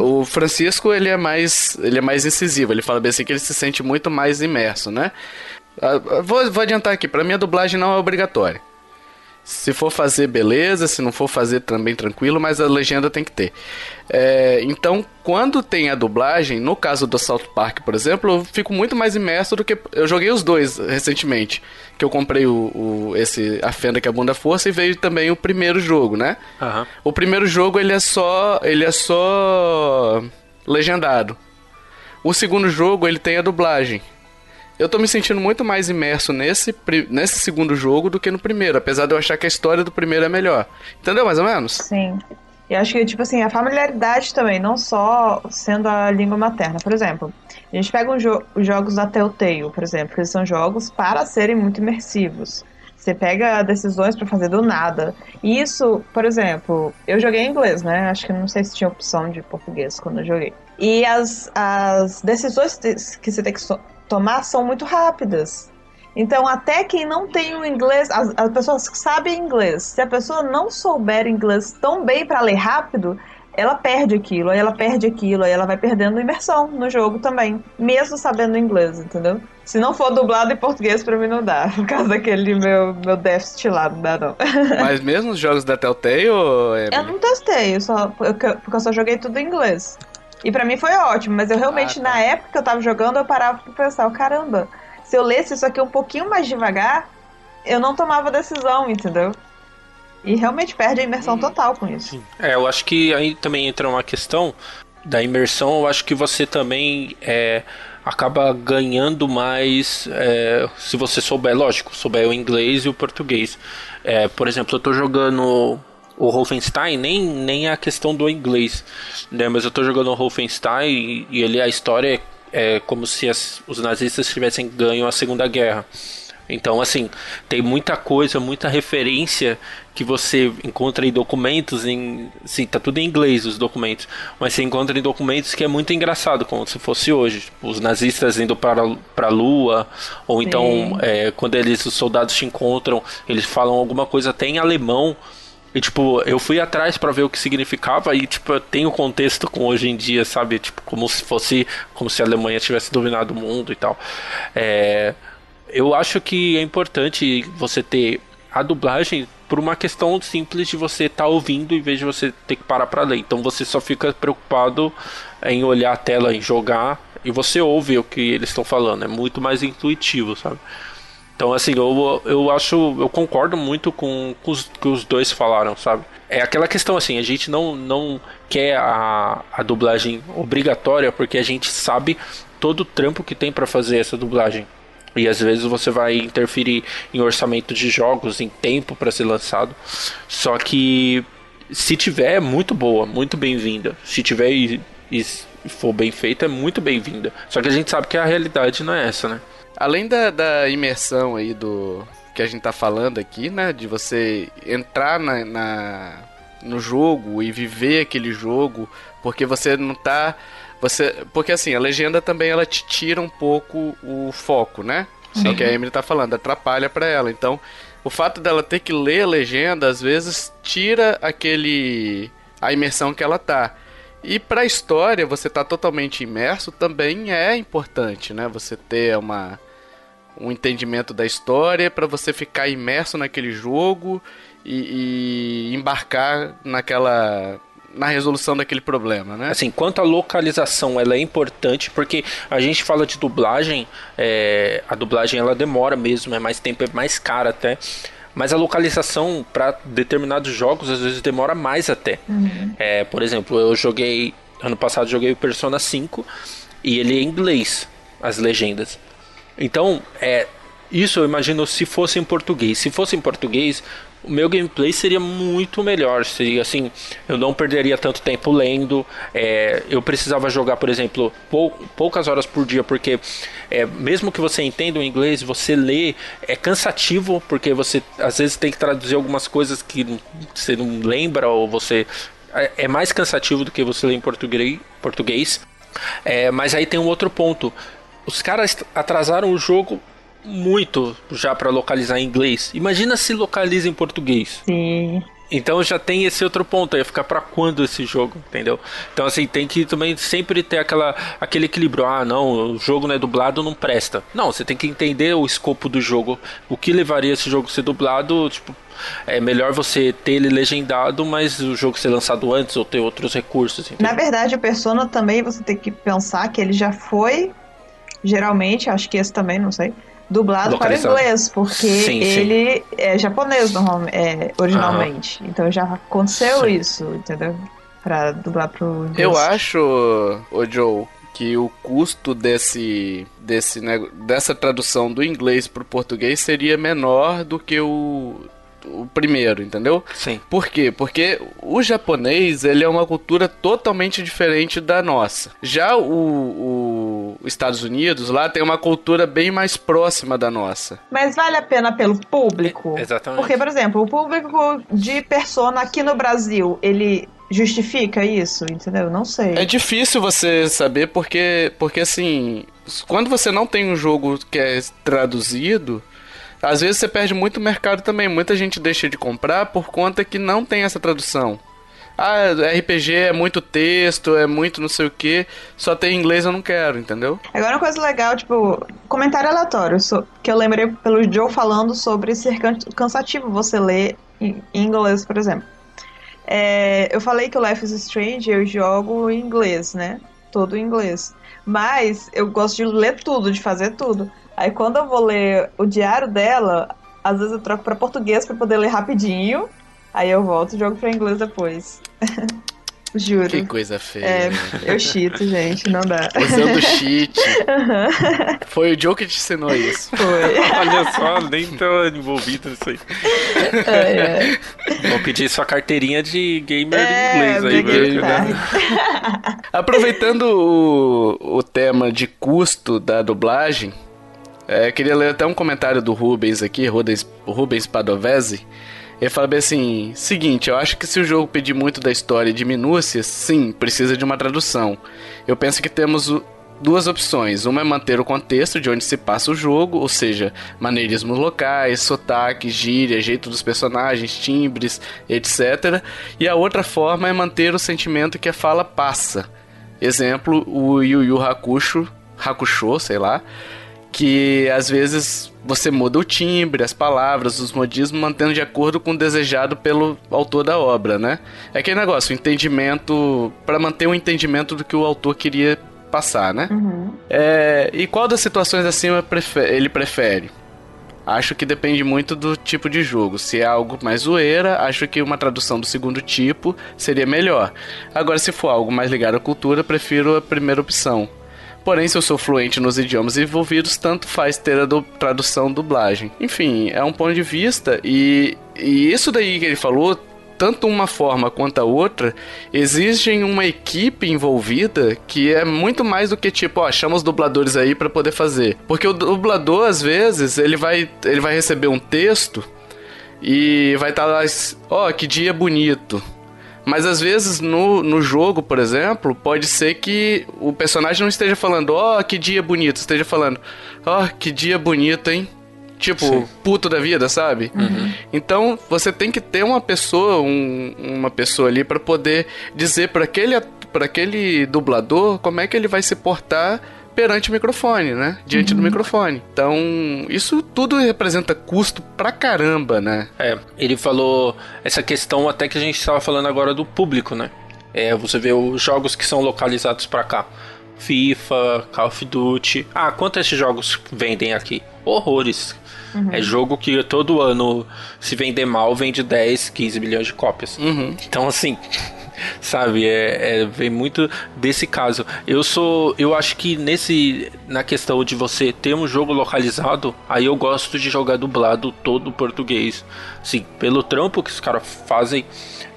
S2: O Francisco, ele é mais ele é mais incisivo, ele fala bem assim que ele se sente muito mais imerso, né? Ah, ah, Vou, vou adiantar aqui, pra mim a dublagem não é obrigatória. Se for fazer, beleza. Se não for fazer, também tranquilo. Mas a legenda tem que ter. É, então, quando tem a dublagem, no caso do South Park, por exemplo, eu fico muito mais imerso do que. Eu joguei os dois recentemente. Que eu comprei o, o- esse A Fenda que a Bunda Força e veio também o primeiro jogo, né?
S4: Aham.
S2: O primeiro jogo ele é só. ele é só. legendado. O segundo jogo ele tem a dublagem. Eu tô me sentindo muito mais imerso nesse, nesse segundo jogo do que no primeiro, apesar de eu achar que a história do primeiro é melhor. Entendeu mais ou menos?
S3: Sim. E acho que, tipo assim, a familiaridade também, não só sendo a língua materna. Por exemplo, a gente pega um jo- os jogos da Telltale, por exemplo, que são jogos para serem muito imersivos. Você pega decisões para fazer do nada. E isso, por exemplo, eu joguei em inglês, né? Acho que não sei se tinha opção de português quando eu joguei. E as, as decisões que você tem que tomar são muito rápidas. Então, até quem não tem o inglês, as, as pessoas que sabem inglês, se a pessoa não souber inglês tão bem para ler rápido, ela perde aquilo, aí ela perde aquilo, aí ela vai perdendo imersão no jogo também, mesmo sabendo inglês, entendeu? Se não for dublado em português, pra mim não dá, por causa daquele meu, meu déficit lá, não dá não.
S2: Mas mesmo os jogos da Telltale, Emily?
S3: Eu não testei, eu só, porque porque eu só joguei tudo em inglês. E pra mim foi ótimo, mas eu realmente,
S2: Ah, tá.
S3: na época que eu tava jogando, eu parava pra pensar, caramba, se eu lesse isso aqui um pouquinho mais devagar, eu não tomava decisão, entendeu? E realmente perde a imersão total com isso.
S4: É, eu acho que aí também entra uma questão da imersão. Eu acho que você também é, acaba ganhando mais é, se você souber, lógico, souber o inglês e o português. É, por exemplo, eu tô jogando o Wolfenstein, nem, nem a questão do inglês, né? Mas eu tô jogando o Wolfenstein e, e ele, a história é, é como se as- os nazistas tivessem ganho a Segunda Guerra. Então, assim, tem muita coisa, muita referência que você encontra em documentos em. Sim, tá tudo em inglês os documentos. Mas você encontra em documentos que é muito engraçado, como se fosse hoje. Os nazistas indo para, para a lua, ou então é, quando eles, os soldados te encontram, eles falam alguma coisa até em alemão. E tipo, eu fui atrás pra ver o que significava e tipo, tem o contexto com hoje em dia, sabe? Tipo, como se fosse como se a Alemanha tivesse dominado o mundo e tal. É, eu acho que é importante você ter a dublagem por uma questão simples de você estar tá ouvindo em vez de você ter que parar para ler. Então você só fica preocupado em olhar a tela, em jogar e você ouve o que eles estão falando. É muito mais intuitivo, sabe? Então, assim, eu, eu acho, eu concordo muito com, com os que os dois falaram, sabe? É aquela questão assim, a gente não, não quer a, a dublagem obrigatória porque a gente sabe todo o trampo que tem para fazer essa dublagem. E às vezes você vai interferir em orçamento de jogos, em tempo para ser lançado. Só que se tiver, é muito boa, muito bem-vinda. Se tiver e, e for bem feita, é muito bem-vinda. Só que a gente sabe que a realidade não é essa, né?
S2: Além da, da imersão aí do que a gente tá falando aqui, né? De você entrar na, na no jogo e viver aquele jogo, porque você não tá você, porque assim, a legenda também ela te tira um pouco o foco, né? Sim. É o que a Emily tá falando, atrapalha para ela. Então, o fato dela ter que ler a legenda às vezes tira aquele a imersão que ela tá. E para a história, você tá totalmente imerso também é importante, né? Você ter uma um entendimento da história para você ficar imerso naquele jogo e, e embarcar naquela na resolução daquele problema, né?
S4: Assim, quanto à localização, ela é importante porque a gente fala de dublagem, é, a dublagem ela demora mesmo, é mais tempo, é mais cara até. Mas a localização para determinados jogos às vezes demora mais até. Uhum. É, por exemplo, eu joguei ano passado joguei o Persona 5 e ele é em inglês as legendas. Então, é isso eu imagino se fosse em português. Se fosse em português, o meu gameplay seria muito melhor. Seria assim, eu não perderia tanto tempo lendo. É, eu precisava jogar, por exemplo, pou, poucas horas por dia, porque é, mesmo que você entenda o inglês, você lê é cansativo, porque você às vezes tem que traduzir algumas coisas que você não lembra ou você é, é mais cansativo do que você ler em português. É, mas aí tem um outro ponto. Os caras atrasaram o jogo muito já para localizar em inglês. Imagina se localiza em português.
S3: Sim.
S4: Então já tem esse outro ponto, ia ficar para quando esse jogo, entendeu? Então assim, tem que também sempre ter aquela, aquele equilíbrio. Ah, não, o jogo não é dublado, não presta. Não, você tem que entender o escopo do jogo. O que levaria esse jogo a ser dublado, tipo, é melhor você ter ele legendado, mas o jogo ser lançado antes ou ter outros recursos.
S3: Entendeu? Na verdade, o Persona também você tem que pensar que ele já foi, geralmente, acho que esse também, não sei, dublado para inglês, porque sim, ele sim. é japonês é, originalmente. Então já aconteceu sim. isso, entendeu? Pra dublar pro inglês.
S2: Eu acho, o Joe, que o custo desse, desse dessa tradução do inglês pro português seria menor do que o o primeiro, entendeu?
S4: Sim.
S2: Por quê? Porque o japonês, ele é uma cultura totalmente diferente da nossa. Já o, o Estados Unidos, lá tem uma cultura bem mais próxima da nossa.
S3: Mas vale a pena pelo público?
S4: É, exatamente.
S3: Porque, por exemplo, o público de Persona aqui no Brasil, ele justifica isso, entendeu? Não sei.
S2: É difícil você saber porque, porque assim, quando você não tem um jogo que é traduzido, às vezes você perde muito mercado também. Muita gente deixa de comprar por conta que não tem essa tradução. Ah, RPG é muito texto, é muito não sei o que, só tem inglês eu não quero, entendeu?
S3: Agora uma coisa legal, tipo, comentário aleatório, que eu lembrei pelo Joe falando sobre ser cansativo você ler em inglês, por exemplo. É, eu falei que o Life is Strange eu jogo em inglês, né? Todo em inglês. Mas eu gosto de ler tudo, de fazer tudo. Aí quando eu vou ler o diário dela, às vezes eu troco para português para poder ler rapidinho. Aí eu volto e jogo para inglês depois. Juro.
S2: Que coisa feia.
S3: É, eu chito, gente, não dá.
S2: Usando cheat. Uhum. Foi o Joe que te ensinou isso.
S3: Foi.
S4: Olha só, nem tô envolvido nisso aí. É, é. Vou pedir sua carteirinha de gamer é, inglês aí, velho. Né?
S2: Aproveitando o, o tema de custo da dublagem, é, queria ler até um comentário do Rubens aqui, Rubens, Rubens Padovese. Ele fala bem assim: seguinte, eu acho que se o jogo pedir muito da história de minúcias, sim, precisa de uma tradução. Eu penso que temos duas opções. Uma é manter o contexto de onde se passa o jogo, ou seja, maneirismos locais, sotaques, gíria, jeito dos personagens, timbres, etc. E a outra forma é manter o sentimento que a fala passa. Exemplo, o Yu Yu Hakusho, Hakusho, sei lá que às vezes você muda o timbre, as palavras, os modismos, mantendo de acordo com o desejado pelo autor da obra, né? É aquele negócio, o entendimento, para manter o entendimento do que o autor queria passar, né? É, e qual das situações acima prefe- ele prefere? Acho que depende muito do tipo de jogo. Se é algo mais zoeira, acho que uma tradução do segundo tipo seria melhor. Agora, se for algo mais ligado à cultura, prefiro a primeira opção. Porém, se eu sou fluente nos idiomas envolvidos, tanto faz ter a du- tradução dublagem. Enfim, é um ponto de vista e, e isso daí que ele falou, tanto uma forma quanto a outra, exigem uma equipe envolvida que é muito mais do que tipo, ó, chama os dubladores aí pra poder fazer. Porque o dublador, às vezes, ele vai, ele vai receber um texto e vai estar lá, ó, que dia bonito. Mas às vezes no, no jogo, por exemplo, pode ser que o personagem não esteja falando, ó, que dia bonito, esteja falando, ó, que dia bonito, hein? Tipo, puto da vida, sabe? Então você tem que ter uma pessoa, um- uma pessoa ali pra poder dizer para aquele, para aquele dublador como é que ele vai se portar perante o microfone, né? Diante do microfone. Então, isso tudo representa custo pra caramba, né?
S4: É, ele falou essa questão até que a gente estava falando agora do público, né? É, você vê os jogos que são localizados pra cá. FIFA, Call of Duty. Ah, quantos esses jogos vendem aqui? Horrores. É jogo que todo ano, se vender mal, vende 10, 15 milhões de cópias. Então, assim, sabe, é, é- vem muito desse caso. Eu sou, eu acho que nesse, na questão de você ter um jogo localizado, aí eu gosto de jogar dublado todo português. Sim, pelo trampo que os caras fazem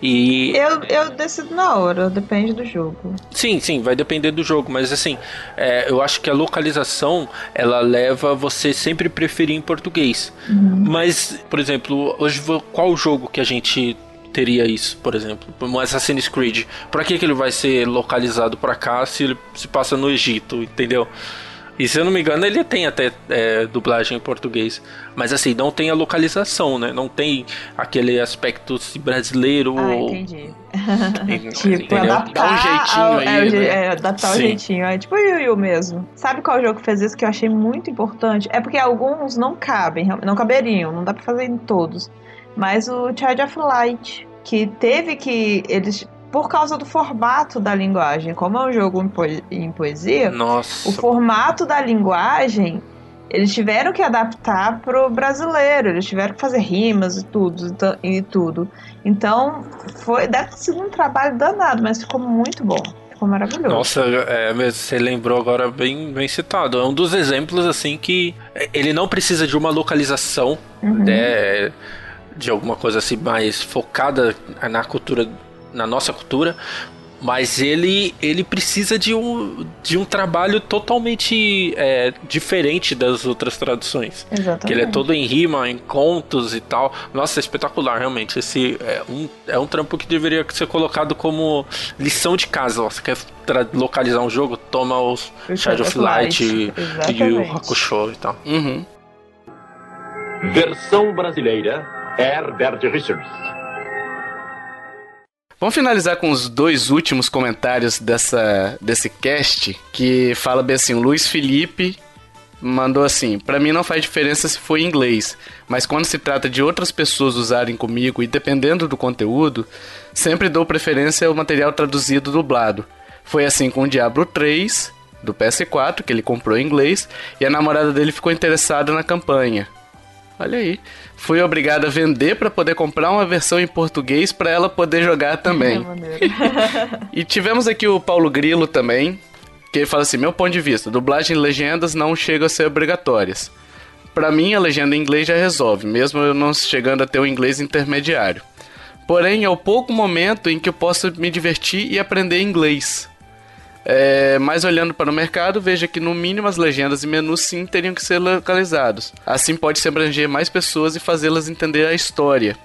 S4: e
S3: Eu, eu decido na hora, depende do jogo.
S4: Sim, sim, vai depender do jogo, mas assim, é, eu acho que a localização ela leva você sempre preferir em português. Mas, por exemplo, hoje qual jogo que a gente teria isso, por exemplo? Um Assassin's Creed. Pra que, que ele vai ser localizado pra cá se ele se passa no Egito, entendeu? E se eu não me engano, ele tem até é, dublagem em português. Mas assim, não tem a localização, né? Não tem aquele aspecto brasileiro.
S3: Ah, entendi.
S4: en-
S3: Tipo, adaptar,
S2: Dá um jeitinho
S3: ao-
S2: aí,
S3: é, o
S2: né?
S3: é, adaptar o
S4: Sim.
S3: jeitinho. É tipo o Yu Yu mesmo. Sabe qual jogo que fez isso que eu achei muito importante? É porque alguns não cabem, não caberiam, não dá pra fazer em todos. Mas o Child of Light, que teve que. Eles. Por causa do formato da linguagem, como é um jogo em, poe- em poesia,
S4: Nossa.
S3: o formato da linguagem eles tiveram que adaptar pro brasileiro, eles tiveram que fazer rimas e tudo, então- e tudo. Então, foi, deve ter sido um trabalho danado, mas ficou muito bom. Ficou maravilhoso.
S4: Nossa, é, você lembrou agora bem, bem citado. É um dos exemplos assim que ele não precisa de uma localização
S3: Uhum.
S4: né, de alguma coisa assim mais focada na cultura, na nossa cultura, mas ele ele precisa de um, de um trabalho totalmente é, diferente das outras traduções.
S3: Exatamente.
S4: Que ele é todo em rima, em contos e tal. Nossa, é espetacular, realmente. Esse é um, é um trampo que deveria ser colocado como lição de casa. Ó, Você quer localizar um jogo? Toma os
S3: O
S4: Shadow of Light e, e o. Hakusho e tal.
S2: Uhum.
S5: Versão brasileira Herbert Richards.
S2: Vamos finalizar com os dois últimos comentários dessa, desse cast, que fala bem assim, Luiz Felipe mandou assim, pra mim não faz diferença se for em inglês, mas quando se trata de outras pessoas usarem comigo e dependendo do conteúdo, sempre dou preferência ao material traduzido dublado. Foi assim com o Diablo 3, do PS4, que ele comprou em inglês, e a namorada dele ficou interessada na campanha. Olha aí. Fui obrigado a vender pra poder comprar uma versão em português pra ela poder jogar
S3: É
S2: também.
S3: maneiro.
S2: E tivemos aqui o Paulo Grilo também, que ele fala assim: meu ponto de vista, dublagem e legendas não chegam a ser obrigatórias. Pra mim, a legenda em inglês já resolve, mesmo eu não chegando a ter o inglês intermediário. Porém, é o pouco momento em que eu posso me divertir e aprender inglês. É, mas olhando para o mercado, veja que no mínimo as legendas e menus sim teriam que ser localizados. Assim pode-se abranger mais pessoas e fazê-las entender a história.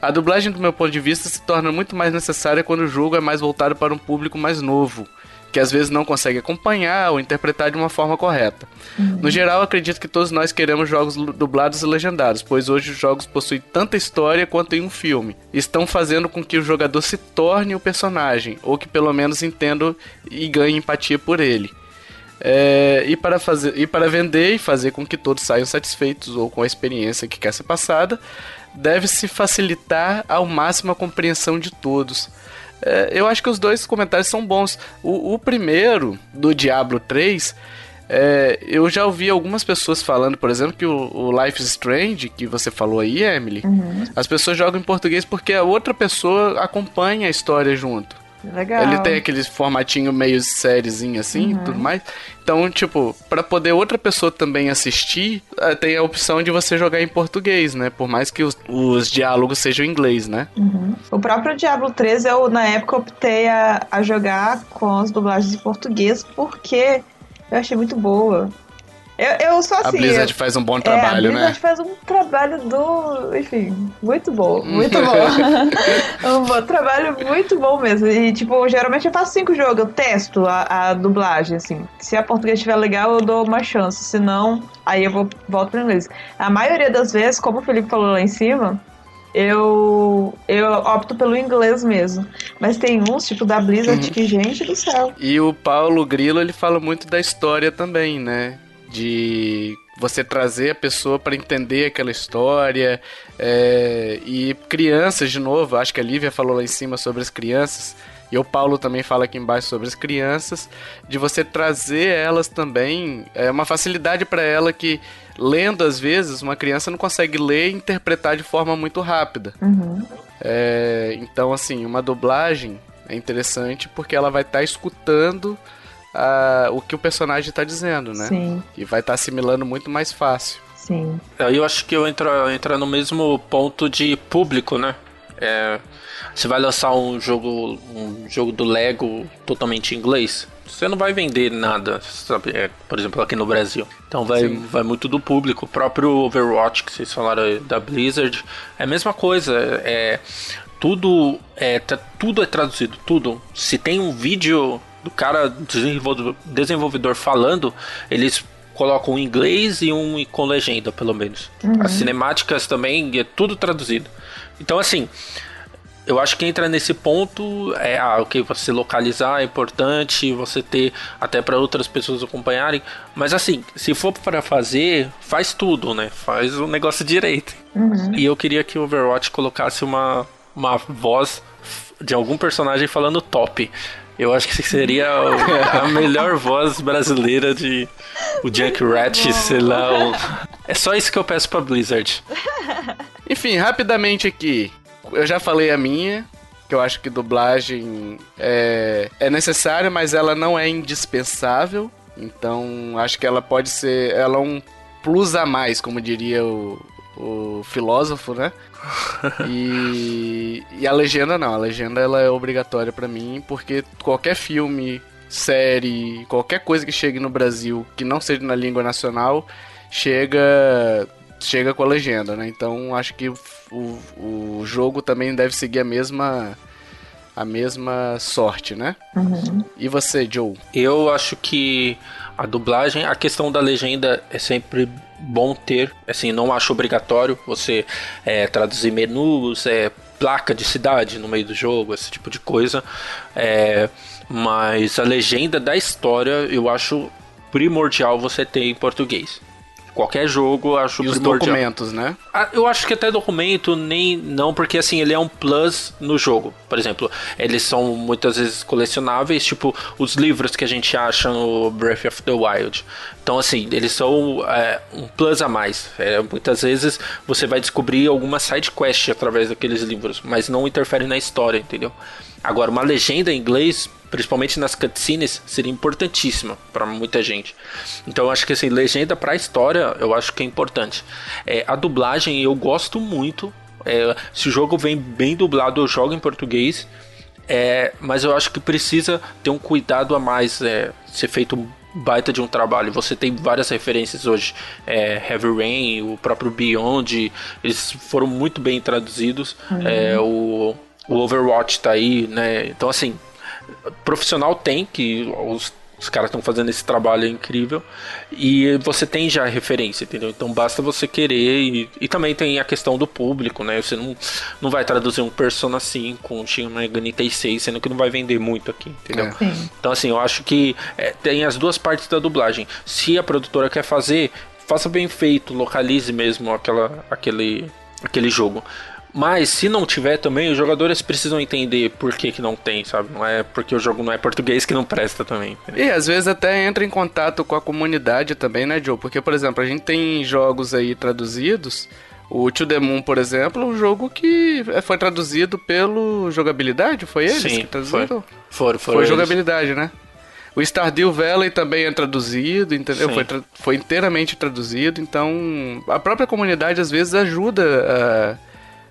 S2: A dublagem, do meu ponto de vista, se torna muito mais necessária quando o jogo é mais voltado para um público mais novo, que às vezes não consegue acompanhar ou interpretar de uma forma correta. No geral, acredito que todos nós queremos jogos dublados e legendados, pois hoje os jogos possuem tanta história quanto em um filme. Estão fazendo com que o jogador se torne o personagem, ou que pelo menos entenda e ganhe empatia por ele. É, e, para fazer, e para vender e fazer com que todos saiam satisfeitos ou com a experiência que quer ser passada, deve-se facilitar ao máximo a compreensão de todos. É, eu acho que os dois comentários são bons. O, o primeiro, do Diablo 3, é, eu já ouvi algumas pessoas falando, por exemplo, que o, o Life is Strange, que você falou aí, Emily, as pessoas jogam em português porque a outra pessoa acompanha a história junto.
S3: Legal.
S2: Ele tem aquele formatinho meio sériezinho assim e tudo mais. Então, tipo, pra poder outra pessoa também assistir, eh, tem a opção de você jogar em português, né? Por mais que os, os diálogos sejam em inglês, né?
S3: O próprio Diablo 3, eu na época optei a, a jogar com as dublagens em português porque eu achei muito boa. Eu, eu sou
S2: a
S3: assim.
S2: Blizzard
S3: eu-
S2: faz um bom
S3: é, a
S2: trabalho,
S3: Blizzard
S2: né?
S3: faz um trabalho do. Enfim, muito bom, muito bom. um bom trabalho muito bom mesmo. E, tipo, geralmente eu faço cinco jogos, eu testo a, a dublagem, assim. Se a português estiver legal, eu dou uma chance. Se não, aí eu vou, volto pro inglês. A maioria das vezes, como o Felipe falou lá em cima, eu, eu opto pelo inglês mesmo. Mas tem uns, tipo da Blizzard,
S2: Uhum.
S3: que, gente do céu.
S2: E o Paulo Grilo, ele fala muito da história também, né? De você trazer a pessoa para entender aquela história. é, e crianças, de novo, acho que a Lívia falou lá em cima sobre as crianças. E o Paulo também fala aqui embaixo sobre as crianças, de você trazer elas também, é uma facilidade para ela que lendo às vezes uma criança não consegue ler e interpretar de forma muito rápida.
S3: Uhum.
S2: É, então, assim, uma dublagem é interessante porque ela vai estar escutando ah, o que o personagem está dizendo, né?
S3: Sim,
S2: E vai estar assimilando muito mais fácil.
S3: sim.
S4: Aí eu acho que eu entro, entro no mesmo ponto de público, né? É, você vai lançar um jogo, um jogo do Lego totalmente em inglês, você não vai vender nada, sabe? É, por exemplo, aqui no Brasil. Então vai, vai muito do público. O próprio Overwatch que vocês falaram da Blizzard é a mesma coisa. É tudo é tá- tudo é traduzido, tudo. Se tem um vídeo do cara desenvolvedor, desenvolvedor falando, eles colocam um inglês e um com legenda, pelo menos. As cinemáticas também é tudo traduzido. Então assim, eu acho que entra nesse ponto é ah, ok você localizar é importante você ter até para outras pessoas acompanharem mas assim se for para fazer faz tudo né? Faz o negócio direito. E eu queria que o Overwatch colocasse uma uma voz de algum personagem falando top eu acho que seria o- a melhor voz brasileira de o Jack Rat, sei lá. o- É só isso que eu peço pra Blizzard.
S2: Enfim, rapidamente aqui, eu já falei a minha, que eu acho que dublagem é, é necessária, mas ela não é indispensável. Então, acho que ela pode ser. Ela é um plus a mais, como diria o, o filósofo, né? E, e a legenda não, a legenda ela é obrigatória pra mim, porque qualquer filme, série, qualquer coisa que chegue no Brasil que não seja na língua nacional, chega chega com a legenda, né? Então acho que o, o jogo também deve seguir a mesma a mesma sorte, né? E você, Joe?
S4: Eu acho que a dublagem, a questão da legenda é sempre bom ter. Assim, não acho obrigatório você é, traduzir menus, é, placa de cidade no meio do jogo, esse tipo de coisa. É, mas a legenda da história eu acho primordial você ter em português. Qualquer jogo acho
S2: E os
S4: primordial.
S2: documentos, né?
S4: Ah, Eu acho que até documento nem não, porque assim, ele é um plus no jogo. Por exemplo, eles são muitas vezes colecionáveis, tipo os livros que a gente acha no Breath of the Wild. Então, assim, eles são é, um plus a mais. É, muitas vezes você vai descobrir alguma side quest através daqueles livros, mas não interfere na história, entendeu? Agora, uma legenda em inglês, principalmente nas cutscenes, seria importantíssima para muita gente. Então, eu acho que assim, legenda para a história, eu acho que é importante. É, a dublagem eu gosto muito. É, se o jogo vem bem dublado, eu jogo em português. É, mas eu acho que precisa ter um cuidado a mais, é, ser feito um baita de um trabalho. Você tem várias referências hoje, é, Heavy Rain, o próprio Beyond, eles foram muito bem traduzidos. É, o, o Overwatch tá aí, né? Então assim, profissional tem que os Os caras estão fazendo esse trabalho incrível e você tem já referência, entendeu? Então basta você querer e, e também tem a questão do público, né? Você não, não vai traduzir um Persona 5, um Shin Megami Tensei, sendo que não vai vender muito aqui, entendeu?
S2: É.
S4: Então assim, eu acho que é, tem as duas partes da dublagem. Se a produtora quer fazer, faça bem feito, localize mesmo aquela, aquele, aquele jogo. Mas se não tiver também, os jogadores precisam entender por que, que não tem, sabe? Não é porque o jogo não é português que não presta também. entendeu?
S2: E às vezes até entra em contato com a comunidade também, né, Joe? Porque, por exemplo, a gente tem jogos aí traduzidos. O To The Moon, por exemplo, um jogo que foi traduzido pelo Jogabilidade, foi eles
S4: Sim,
S2: que traduziram?
S4: foi.
S2: Foi
S4: eles.
S2: jogabilidade, né? O Stardew Valley também é traduzido, entendeu?
S4: Sim.
S2: Foi, foi inteiramente traduzido, então a própria comunidade às vezes ajuda a,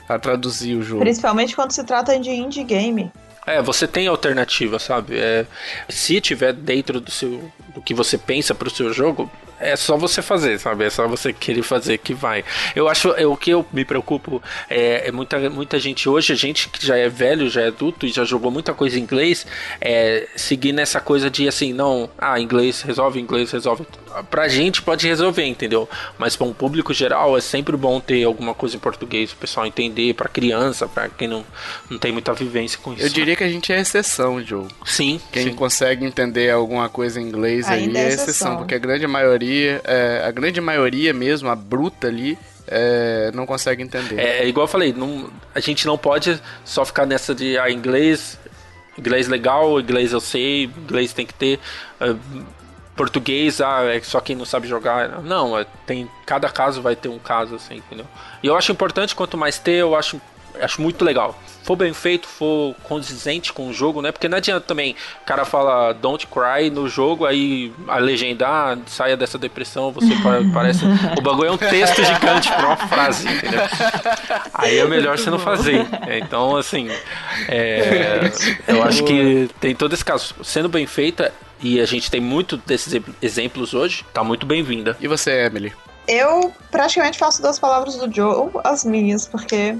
S2: a traduzir o jogo.
S3: Principalmente quando se trata de indie game.
S4: É, você tem alternativa, sabe? É, se tiver dentro do seu do que você pensa pro seu jogo, é só você fazer, sabe? É só você querer fazer que vai. Eu acho, é, o que eu me preocupo é, é muita, muita gente hoje, a gente que já é velho, já é adulto e já jogou muita coisa em inglês, é seguir nessa coisa de assim, não, ah, inglês resolve, inglês resolve. Pra gente pode resolver, entendeu? Mas para um público geral é sempre bom ter alguma coisa em português, o pessoal entender, pra criança, pra quem não, não tem muita vivência com isso.
S2: Eu diria que a gente é exceção, Joe.
S4: Sim,
S2: Quem
S4: sim.
S2: consegue entender alguma coisa em inglês aí
S3: Ainda
S2: é
S3: é
S2: exceção,
S3: exceção.
S2: porque a grande maioria, é, a grande maioria mesmo, a bruta ali, é, não consegue entender.
S4: É igual eu falei, não, a gente não pode só ficar nessa de ah, inglês, inglês legal, inglês eu sei, inglês tem que ter. ah, português, ah, é só quem não sabe jogar. Não, é, tem cada caso vai ter um caso assim, entendeu? E eu acho importante quanto mais ter, eu acho acho muito legal. For bem feito, for condizente com o jogo, né? Porque não adianta também o cara fala don't cry no jogo, aí a legenda ah, saia dessa depressão, você pa- parece. O bagulho é um texto gigante pra uma frase, entendeu? Aí é melhor você não fazer. É, Então, assim, é, eu acho que tem todo esse caso. Sendo bem feita, e a gente tem muito desses ex- exemplos hoje, tá muito bem-vinda.
S2: E você, Emily?
S3: Eu praticamente faço das palavras do Joe as minhas, porque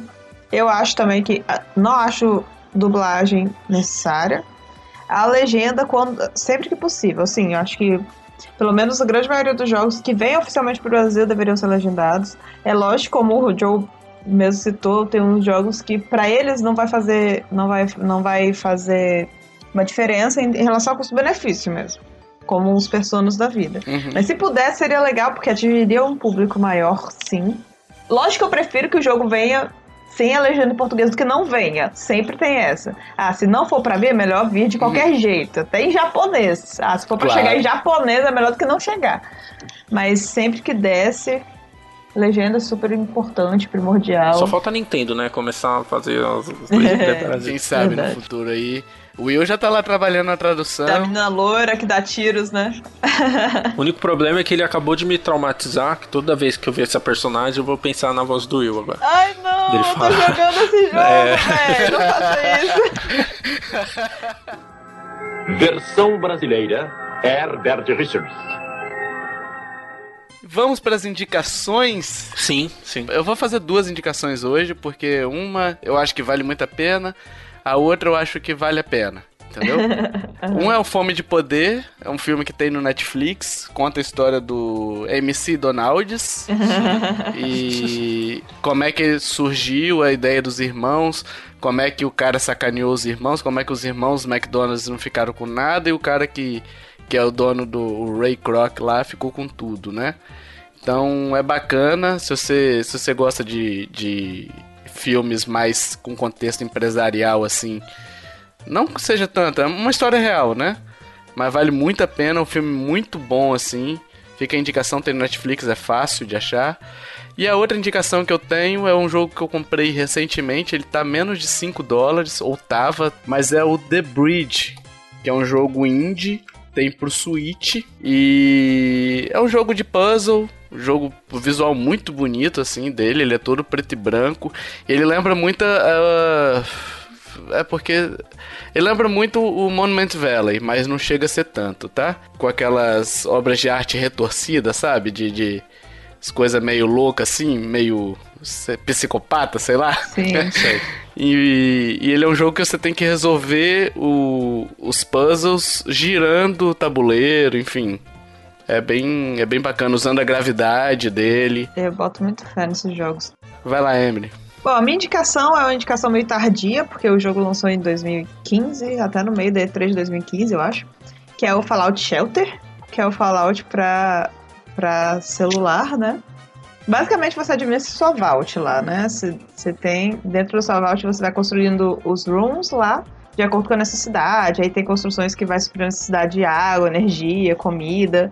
S3: eu acho também que ah, não acho dublagem necessária. A legenda, quando, sempre que possível, assim, eu acho que pelo menos a grande maioria dos jogos que vêm oficialmente pro Brasil deveriam ser legendados. É lógico, como o Joe mesmo citou, tem uns jogos que pra eles não vai fazer, não vai, não vai fazer uma diferença em, em relação ao custo-benefício mesmo, como os personagens da vida.
S2: Uhum.
S3: Mas se puder, seria legal, porque atingiria um público maior, sim. Lógico que eu prefiro que o jogo venha sem a legenda em português do que não venha. Sempre tem essa. Ah, se não for pra vir, é melhor vir de qualquer jeito. Até em japonês. Ah, se for pra
S2: Claro.
S3: chegar em japonês, é melhor do que não chegar. Mas sempre que desce, legenda é super importante, primordial.
S4: Só falta a Nintendo, né? Começar a fazer as, as legendas
S2: Quem sabe
S3: Verdade.
S2: no futuro aí. O Will já tá lá trabalhando na tradução.
S3: Da menina loira que dá tiros, né?
S4: O único problema é que ele acabou de me traumatizar, que toda vez que eu ver essa personagem eu vou pensar na voz do Will agora.
S3: Ai, não,
S4: Ele
S3: eu tô
S4: fala.
S3: jogando esse jogo,
S4: É.
S3: velho. Não faça isso.
S5: Versão brasileira Herbert Richards.
S2: Vamos para as indicações.
S4: Sim, sim.
S2: Eu vou fazer duas indicações hoje, porque uma eu acho que vale muito a pena, a outra eu acho que vale a pena. Entendeu? um é o Fome de Poder, é um filme que tem no Netflix, conta a história do MC Donalds e como é que surgiu a ideia dos irmãos, como é que o cara sacaneou os irmãos, como é que os irmãos McDonald's não ficaram com nada e o cara que, que é o dono do o Ray Kroc lá ficou com tudo, né? Então é bacana se você, se você gosta de, de filmes mais com contexto empresarial assim. Não que seja tanto, é uma história real, né? Mas vale muito a pena, um filme muito bom assim. Fica a indicação, tem no Netflix, é fácil de achar. E a outra indicação que eu tenho é um jogo que eu comprei recentemente, ele tá menos de 5 dólares, ou tava, mas é o The Bridge, que é um jogo indie, tem pro Switch, e é um jogo de puzzle, um jogo visual muito bonito assim dele, ele é todo preto e branco, ele lembra muito a... É porque ele lembra muito o Monument Valley, mas não chega a ser tanto, tá? Com aquelas obras de arte retorcida, sabe? De, de, as coisas meio loucas assim, meio psicopata, sei lá.
S3: Sim.
S2: E, e ele é um jogo que você tem que resolver o- os puzzles girando o tabuleiro, enfim. É bem, é bem bacana, usando a gravidade dele.
S3: Eu boto muito fé nesses jogos.
S2: Vai lá, Emily.
S3: Bom, a minha indicação é uma indicação meio tardia, porque o jogo lançou em 2015, até no meio da E3 de 2015, eu acho. Que é o Fallout Shelter, que é o Fallout pra, pra celular, né? Basicamente você administra sua vault lá, né? Você você tem, dentro da sua vault você vai construindo os rooms lá, de acordo com a necessidade. Aí tem construções que vai suprir a necessidade de água, energia, comida.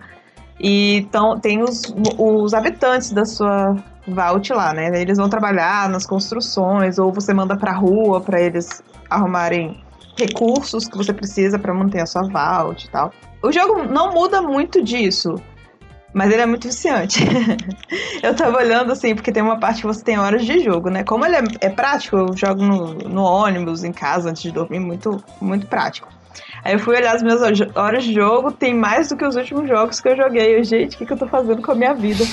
S3: E então tem os, os habitantes da sua vault lá, né? Eles vão trabalhar nas construções, ou você manda pra rua pra eles arrumarem recursos que você precisa pra manter a sua vault e tal. O jogo não muda muito disso, mas ele é muito viciante. eu tava olhando assim, porque tem uma parte que você tem horas de jogo, né? Como ele é, é prático, eu jogo no, no ônibus, em casa, antes de dormir, muito, muito prático. Aí eu fui olhar as minhas horas de jogo, tem mais do que os últimos jogos que eu joguei. Eu, gente, o que, que eu tô fazendo com a minha vida?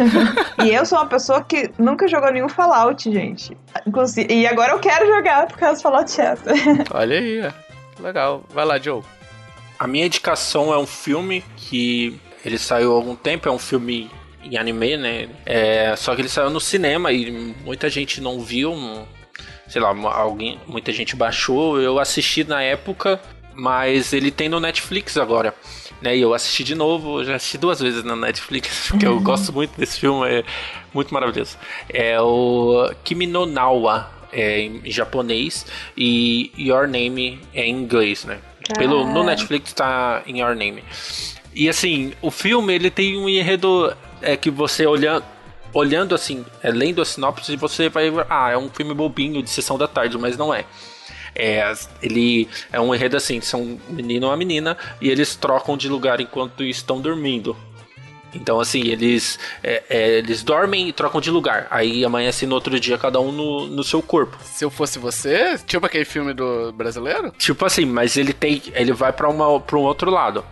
S3: e eu sou uma pessoa que nunca jogou nenhum Fallout, gente. Inclusive, e agora eu quero jogar por causa do Fallout Shelter.
S2: Olha aí, ó. Legal. Vai lá, Joe.
S4: A minha indicação é um filme que ele saiu há algum tempo, é um filme em anime, né? É, só que ele saiu no cinema e muita gente não viu, sei lá, alguém, muita gente baixou. Eu assisti na época, mas ele tem no Netflix agora. Né, e eu assisti de novo, já assisti duas vezes na Netflix, porque eu gosto muito desse filme, é muito maravilhoso. É o Kimi no Nawa, é em japonês, e Your Name é em inglês, né? Pelo, no
S3: Caraca.
S4: Netflix tá em Your Name. E assim, o filme ele tem um enredo é, que você olhando, olhando assim, é, lendo a sinopse, você vai. Ah, é um filme bobinho de sessão da tarde, mas não é. É, ele é um enredo assim, são um menino e uma menina e eles trocam de lugar enquanto estão dormindo. Então, assim, eles, é, é, eles dormem e trocam de lugar. Aí amanhece no outro dia, cada um no, no seu corpo.
S2: Se eu fosse você, tipo aquele filme do brasileiro?
S4: Tipo assim, mas ele tem. Ele vai pra um outro lado.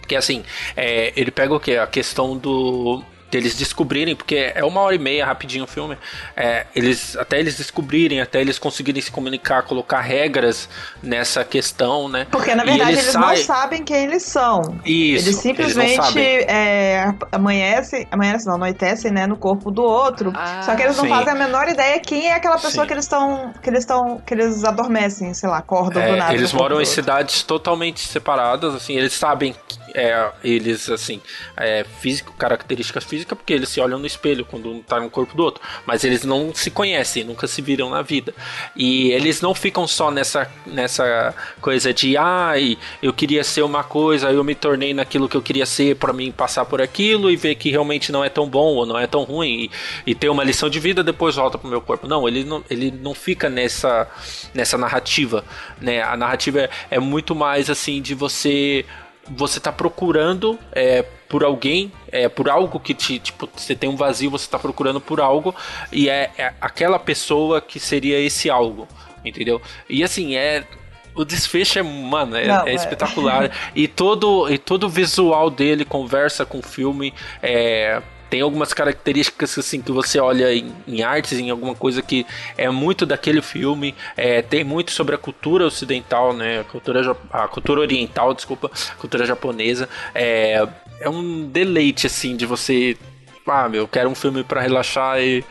S4: Porque assim, é, ele pega o quê? A questão do. Deles descobrirem, porque é uma hora e meia rapidinho o filme. é, eles Até eles descobrirem, até eles conseguirem se comunicar, colocar regras nessa questão, né?
S3: Porque, na
S4: E
S3: verdade,
S4: eles
S3: eles não
S4: saem-
S3: sabem quem eles são.
S4: Isso,
S3: Eles simplesmente
S4: não
S3: é, amanhecem, amanhecem, não, anoitecem, né, no corpo do outro.
S2: Ah,
S3: só que eles não
S4: sim.
S3: fazem a menor ideia quem é aquela pessoa
S4: Sim.
S3: que eles estão, que eles estão, que eles adormecem, sei lá, acordam do
S4: É,
S3: nada.
S4: eles moram
S3: do
S4: em
S3: outro.
S4: cidades totalmente separadas, assim, eles sabem que, é, eles, assim, é, físico, características físicas, porque eles se olham no espelho quando um tá no corpo do outro, mas eles não se conhecem, nunca se viram na vida. E eles não ficam só nessa, nessa coisa de, ai, eu queria ser uma coisa, eu me tornei naquilo que eu queria ser pra mim passar por aquilo e ver que realmente não é tão bom ou não é tão ruim e, e ter uma lição de vida depois volta pro meu corpo. Não, ele não, ele não fica nessa, nessa narrativa, né? A narrativa é, é muito mais assim de você você tá procurando é, por alguém, é, por algo que te, tipo, você tem um vazio, você tá procurando por algo e é, é aquela pessoa que seria esse algo, entendeu? E assim, é o desfecho é, mano, é,
S3: Não,
S4: é
S3: é.
S4: espetacular. e todo e todo o visual dele conversa com o filme, é, tem algumas características assim que você olha em, em artes, em alguma coisa que é muito daquele filme. É, tem muito sobre a cultura ocidental, né? A cultura, a cultura oriental, desculpa, cultura japonesa. É, é um deleite assim de você, ah, meu, eu quero um filme pra relaxar e,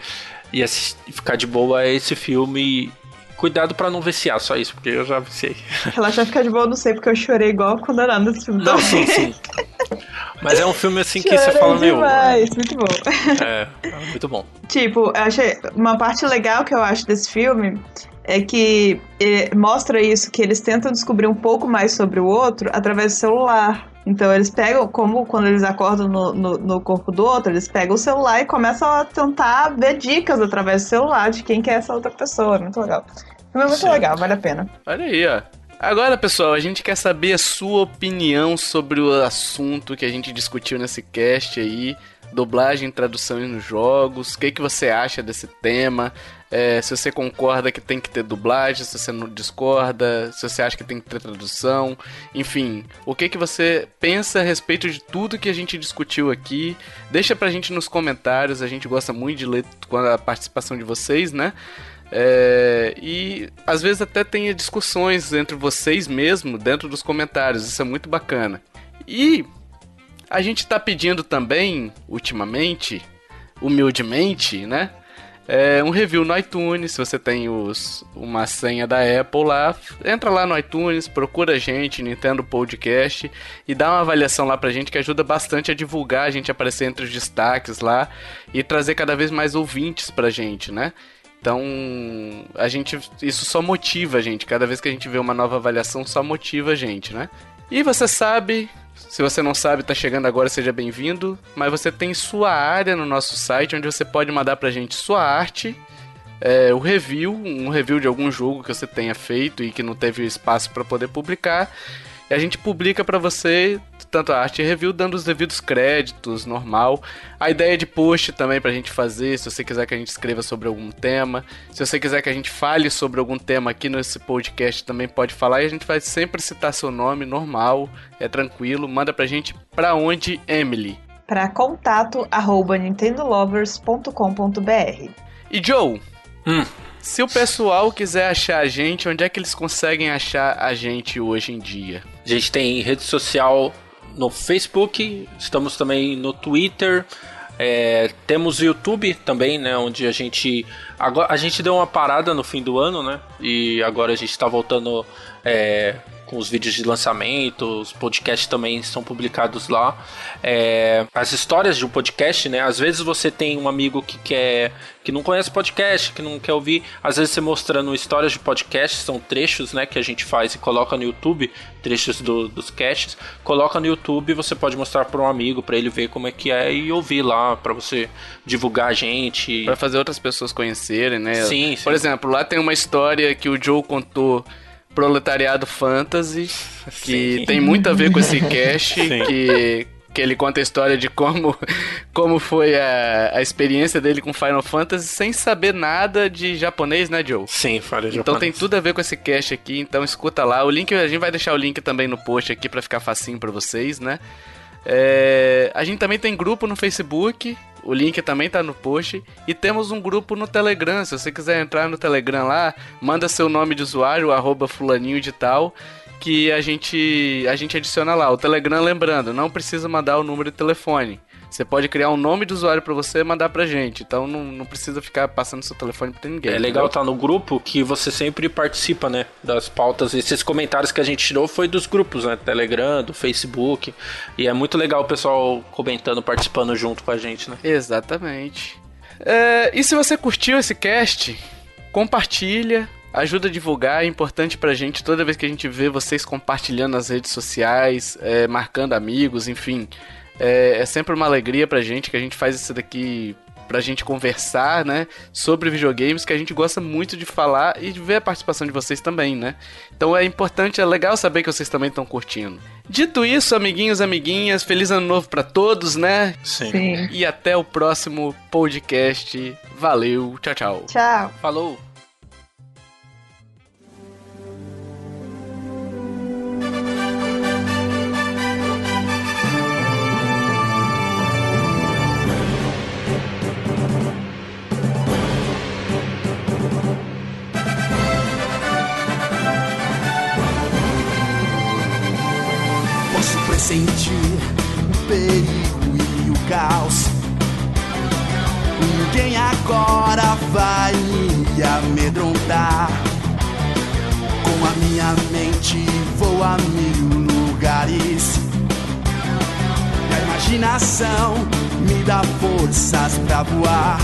S4: e assis- e ficar de boa. É esse filme. Cuidado pra não viciar, só isso, porque eu já viciei.
S3: Relaxar ficar de boa, eu não sei, porque eu chorei igual quando era nesse filme.
S4: Não, sim, sim. Mas é um filme assim que você
S3: Chorei
S4: fala, meu.
S3: demais, muito bom.
S4: É, é muito bom.
S3: Tipo, eu achei uma parte legal que eu acho desse filme é que eh, mostra isso, que eles tentam descobrir um pouco mais sobre o outro através do celular. Então eles pegam, como quando eles acordam no, no, no corpo do outro, eles pegam o celular e começam a tentar ver dicas através do celular de quem que é essa outra pessoa. É muito legal. O filme é muito
S4: Sim.
S3: legal, vale a pena.
S2: Olha aí, ó. Agora, pessoal, a gente quer saber a sua opinião sobre o assunto que a gente discutiu nesse cast aí. Dublagem, tradução nos jogos. O que, que você acha desse tema? É, se você concorda que tem que ter dublagem, se você não discorda, se você acha que tem que ter tradução, enfim, o que que você pensa a respeito de tudo que a gente discutiu aqui? Deixa pra gente nos comentários, a gente gosta muito de ler a participação de vocês, né? É, e às vezes até tem discussões entre vocês mesmo dentro dos comentários, isso é muito bacana. E a gente tá pedindo também, ultimamente, humildemente, né? É, um review no iTunes, se você tem os, uma senha da Apple lá, entra lá no iTunes, procura a gente, Nintendo Podcast, e dá uma avaliação lá pra gente que ajuda bastante a divulgar, a gente aparecer entre os destaques lá e trazer cada vez mais ouvintes pra gente, né? Então, a gente isso só motiva a gente, cada vez que a gente vê uma nova avaliação só motiva a gente, né? E você sabe, se você não sabe, tá chegando agora, seja bem-vindo. Mas você tem sua área no nosso site, onde você pode mandar pra gente sua arte, é, o review, um review de algum jogo que você tenha feito e que não teve espaço para poder publicar. E a gente publica para você tanto a arte e review, dando os devidos créditos, normal. A ideia de post também pra gente fazer, se você quiser que a gente escreva sobre algum tema. Se você quiser que a gente fale sobre algum tema aqui nesse podcast, também pode falar. E a gente vai sempre citar seu nome, normal, é tranquilo. Manda pra gente pra onde, Emily?
S3: Para contato arroba nintendolovers.com.br.
S2: E Joe,
S4: Hum.
S2: se o pessoal quiser achar a gente, onde é que eles conseguem achar a gente hoje em dia?
S4: A gente tem rede social no Facebook, estamos também no Twitter, é, temos o YouTube também, né? Onde a gente. Agora, a gente deu uma parada no fim do ano, né? E agora a gente está voltando é, com os vídeos de lançamento, os podcasts também são publicados lá. É, as histórias de um podcast, né? Às vezes você tem um amigo que quer. que não conhece podcast, que não quer ouvir. Às vezes você mostrando histórias de podcast, são trechos, né? Que a gente faz e coloca no YouTube, trechos do- dos casts. Coloca no YouTube, você pode mostrar para um amigo, para ele ver como é que é e ouvir lá, para você divulgar a gente.
S2: Pra fazer outras pessoas conhecerem, né?
S4: Sim, sim.
S2: Por exemplo, lá tem uma história que o Joe contou Proletariado Fantasy, que
S4: Sim.
S2: tem muito a ver com esse cast, que, que ele conta a história de como, como foi a, a experiência dele com Final Fantasy sem saber nada de japonês, né, Joe?
S4: Sim, falha
S2: Então tem tudo a ver com esse cast aqui, então escuta lá. O link, a gente vai deixar o link também no post aqui pra ficar facinho pra vocês, né? É, a gente também tem grupo no Facebook, o link também tá no post. E temos um grupo no Telegram, se você quiser entrar no Telegram lá, manda seu nome de usuário, arroba fulaninho de tal, que a gente, a gente adiciona lá. O Telegram, lembrando, não precisa mandar o número de telefone. Você pode criar um nome de usuário pra você e mandar pra gente. Então não, não precisa ficar passando seu telefone pra ninguém.
S4: É legal estar no grupo que você sempre participa, né? Das pautas. Esses comentários que a gente tirou foi dos grupos, né? Telegram, do Facebook. E é muito legal o pessoal comentando, participando junto com a gente, né?
S2: Exatamente. É, e se você curtiu esse cast, compartilha, ajuda a divulgar, é importante pra gente toda vez que a gente vê vocês compartilhando nas redes sociais, é, marcando amigos, enfim. É, é sempre uma alegria pra gente que a gente faz isso daqui pra gente conversar, né, sobre videogames, que a gente gosta muito de falar e de ver a participação de vocês também, né? Então é importante, é legal saber que vocês também estão curtindo. Dito isso, amiguinhos, amiguinhas, feliz ano novo pra todos, né?
S3: Sim.
S2: E até o próximo podcast. Valeu, tchau, tchau.
S3: Tchau.
S4: Falou!
S7: Pressentir o perigo e o caos. Ninguém agora vai me amedrontar. Com a minha mente vou a mil lugares. E a imaginação me dá forças pra voar.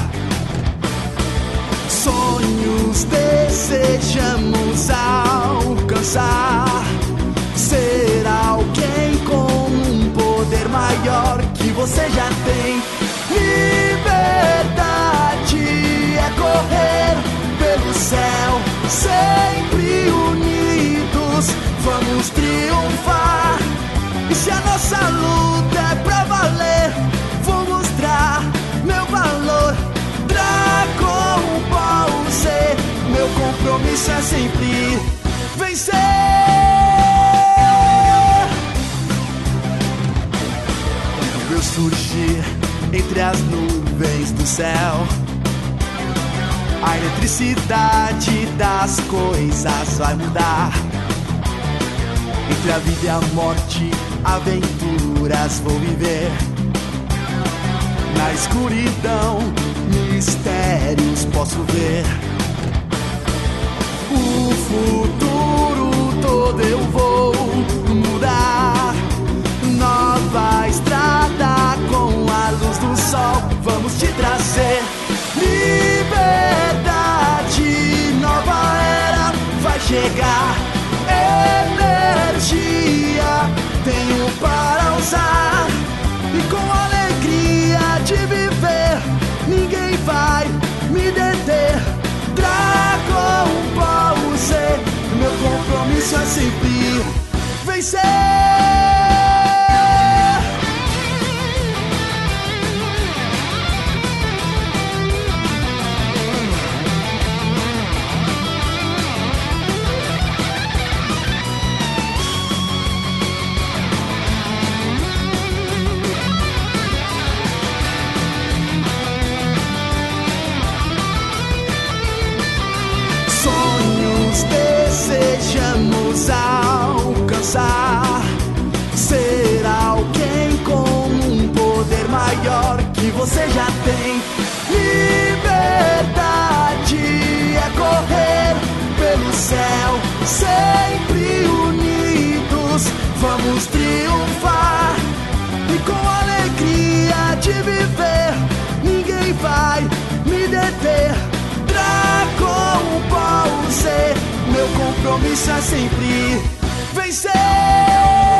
S7: Sonhos desejamos alcançar. Ser poder maior que você já tem. Liberdade é correr pelo céu, sempre unidos. Vamos triunfar. E se a nossa luta é pra valer, as nuvens do céu. A eletricidade das coisas vai mudar. Entre a vida e a morte, aventuras vou viver. Na escuridão, mistérios posso ver. O futuro todo eu vou vamos te trazer liberdade. Nova era vai chegar. Energia tenho para usar e com alegria de viver, ninguém vai me deter. Dragon Ball Z, meu compromisso é sempre vencer. Desejamos alcançar. Ser alguém com um poder maior que você já tem. Liberdade é correr pelo céu, sempre unidos. Vamos triunfar e com alegria de viver, ninguém vai me deter vencer. Meu compromisso é sempre vencer.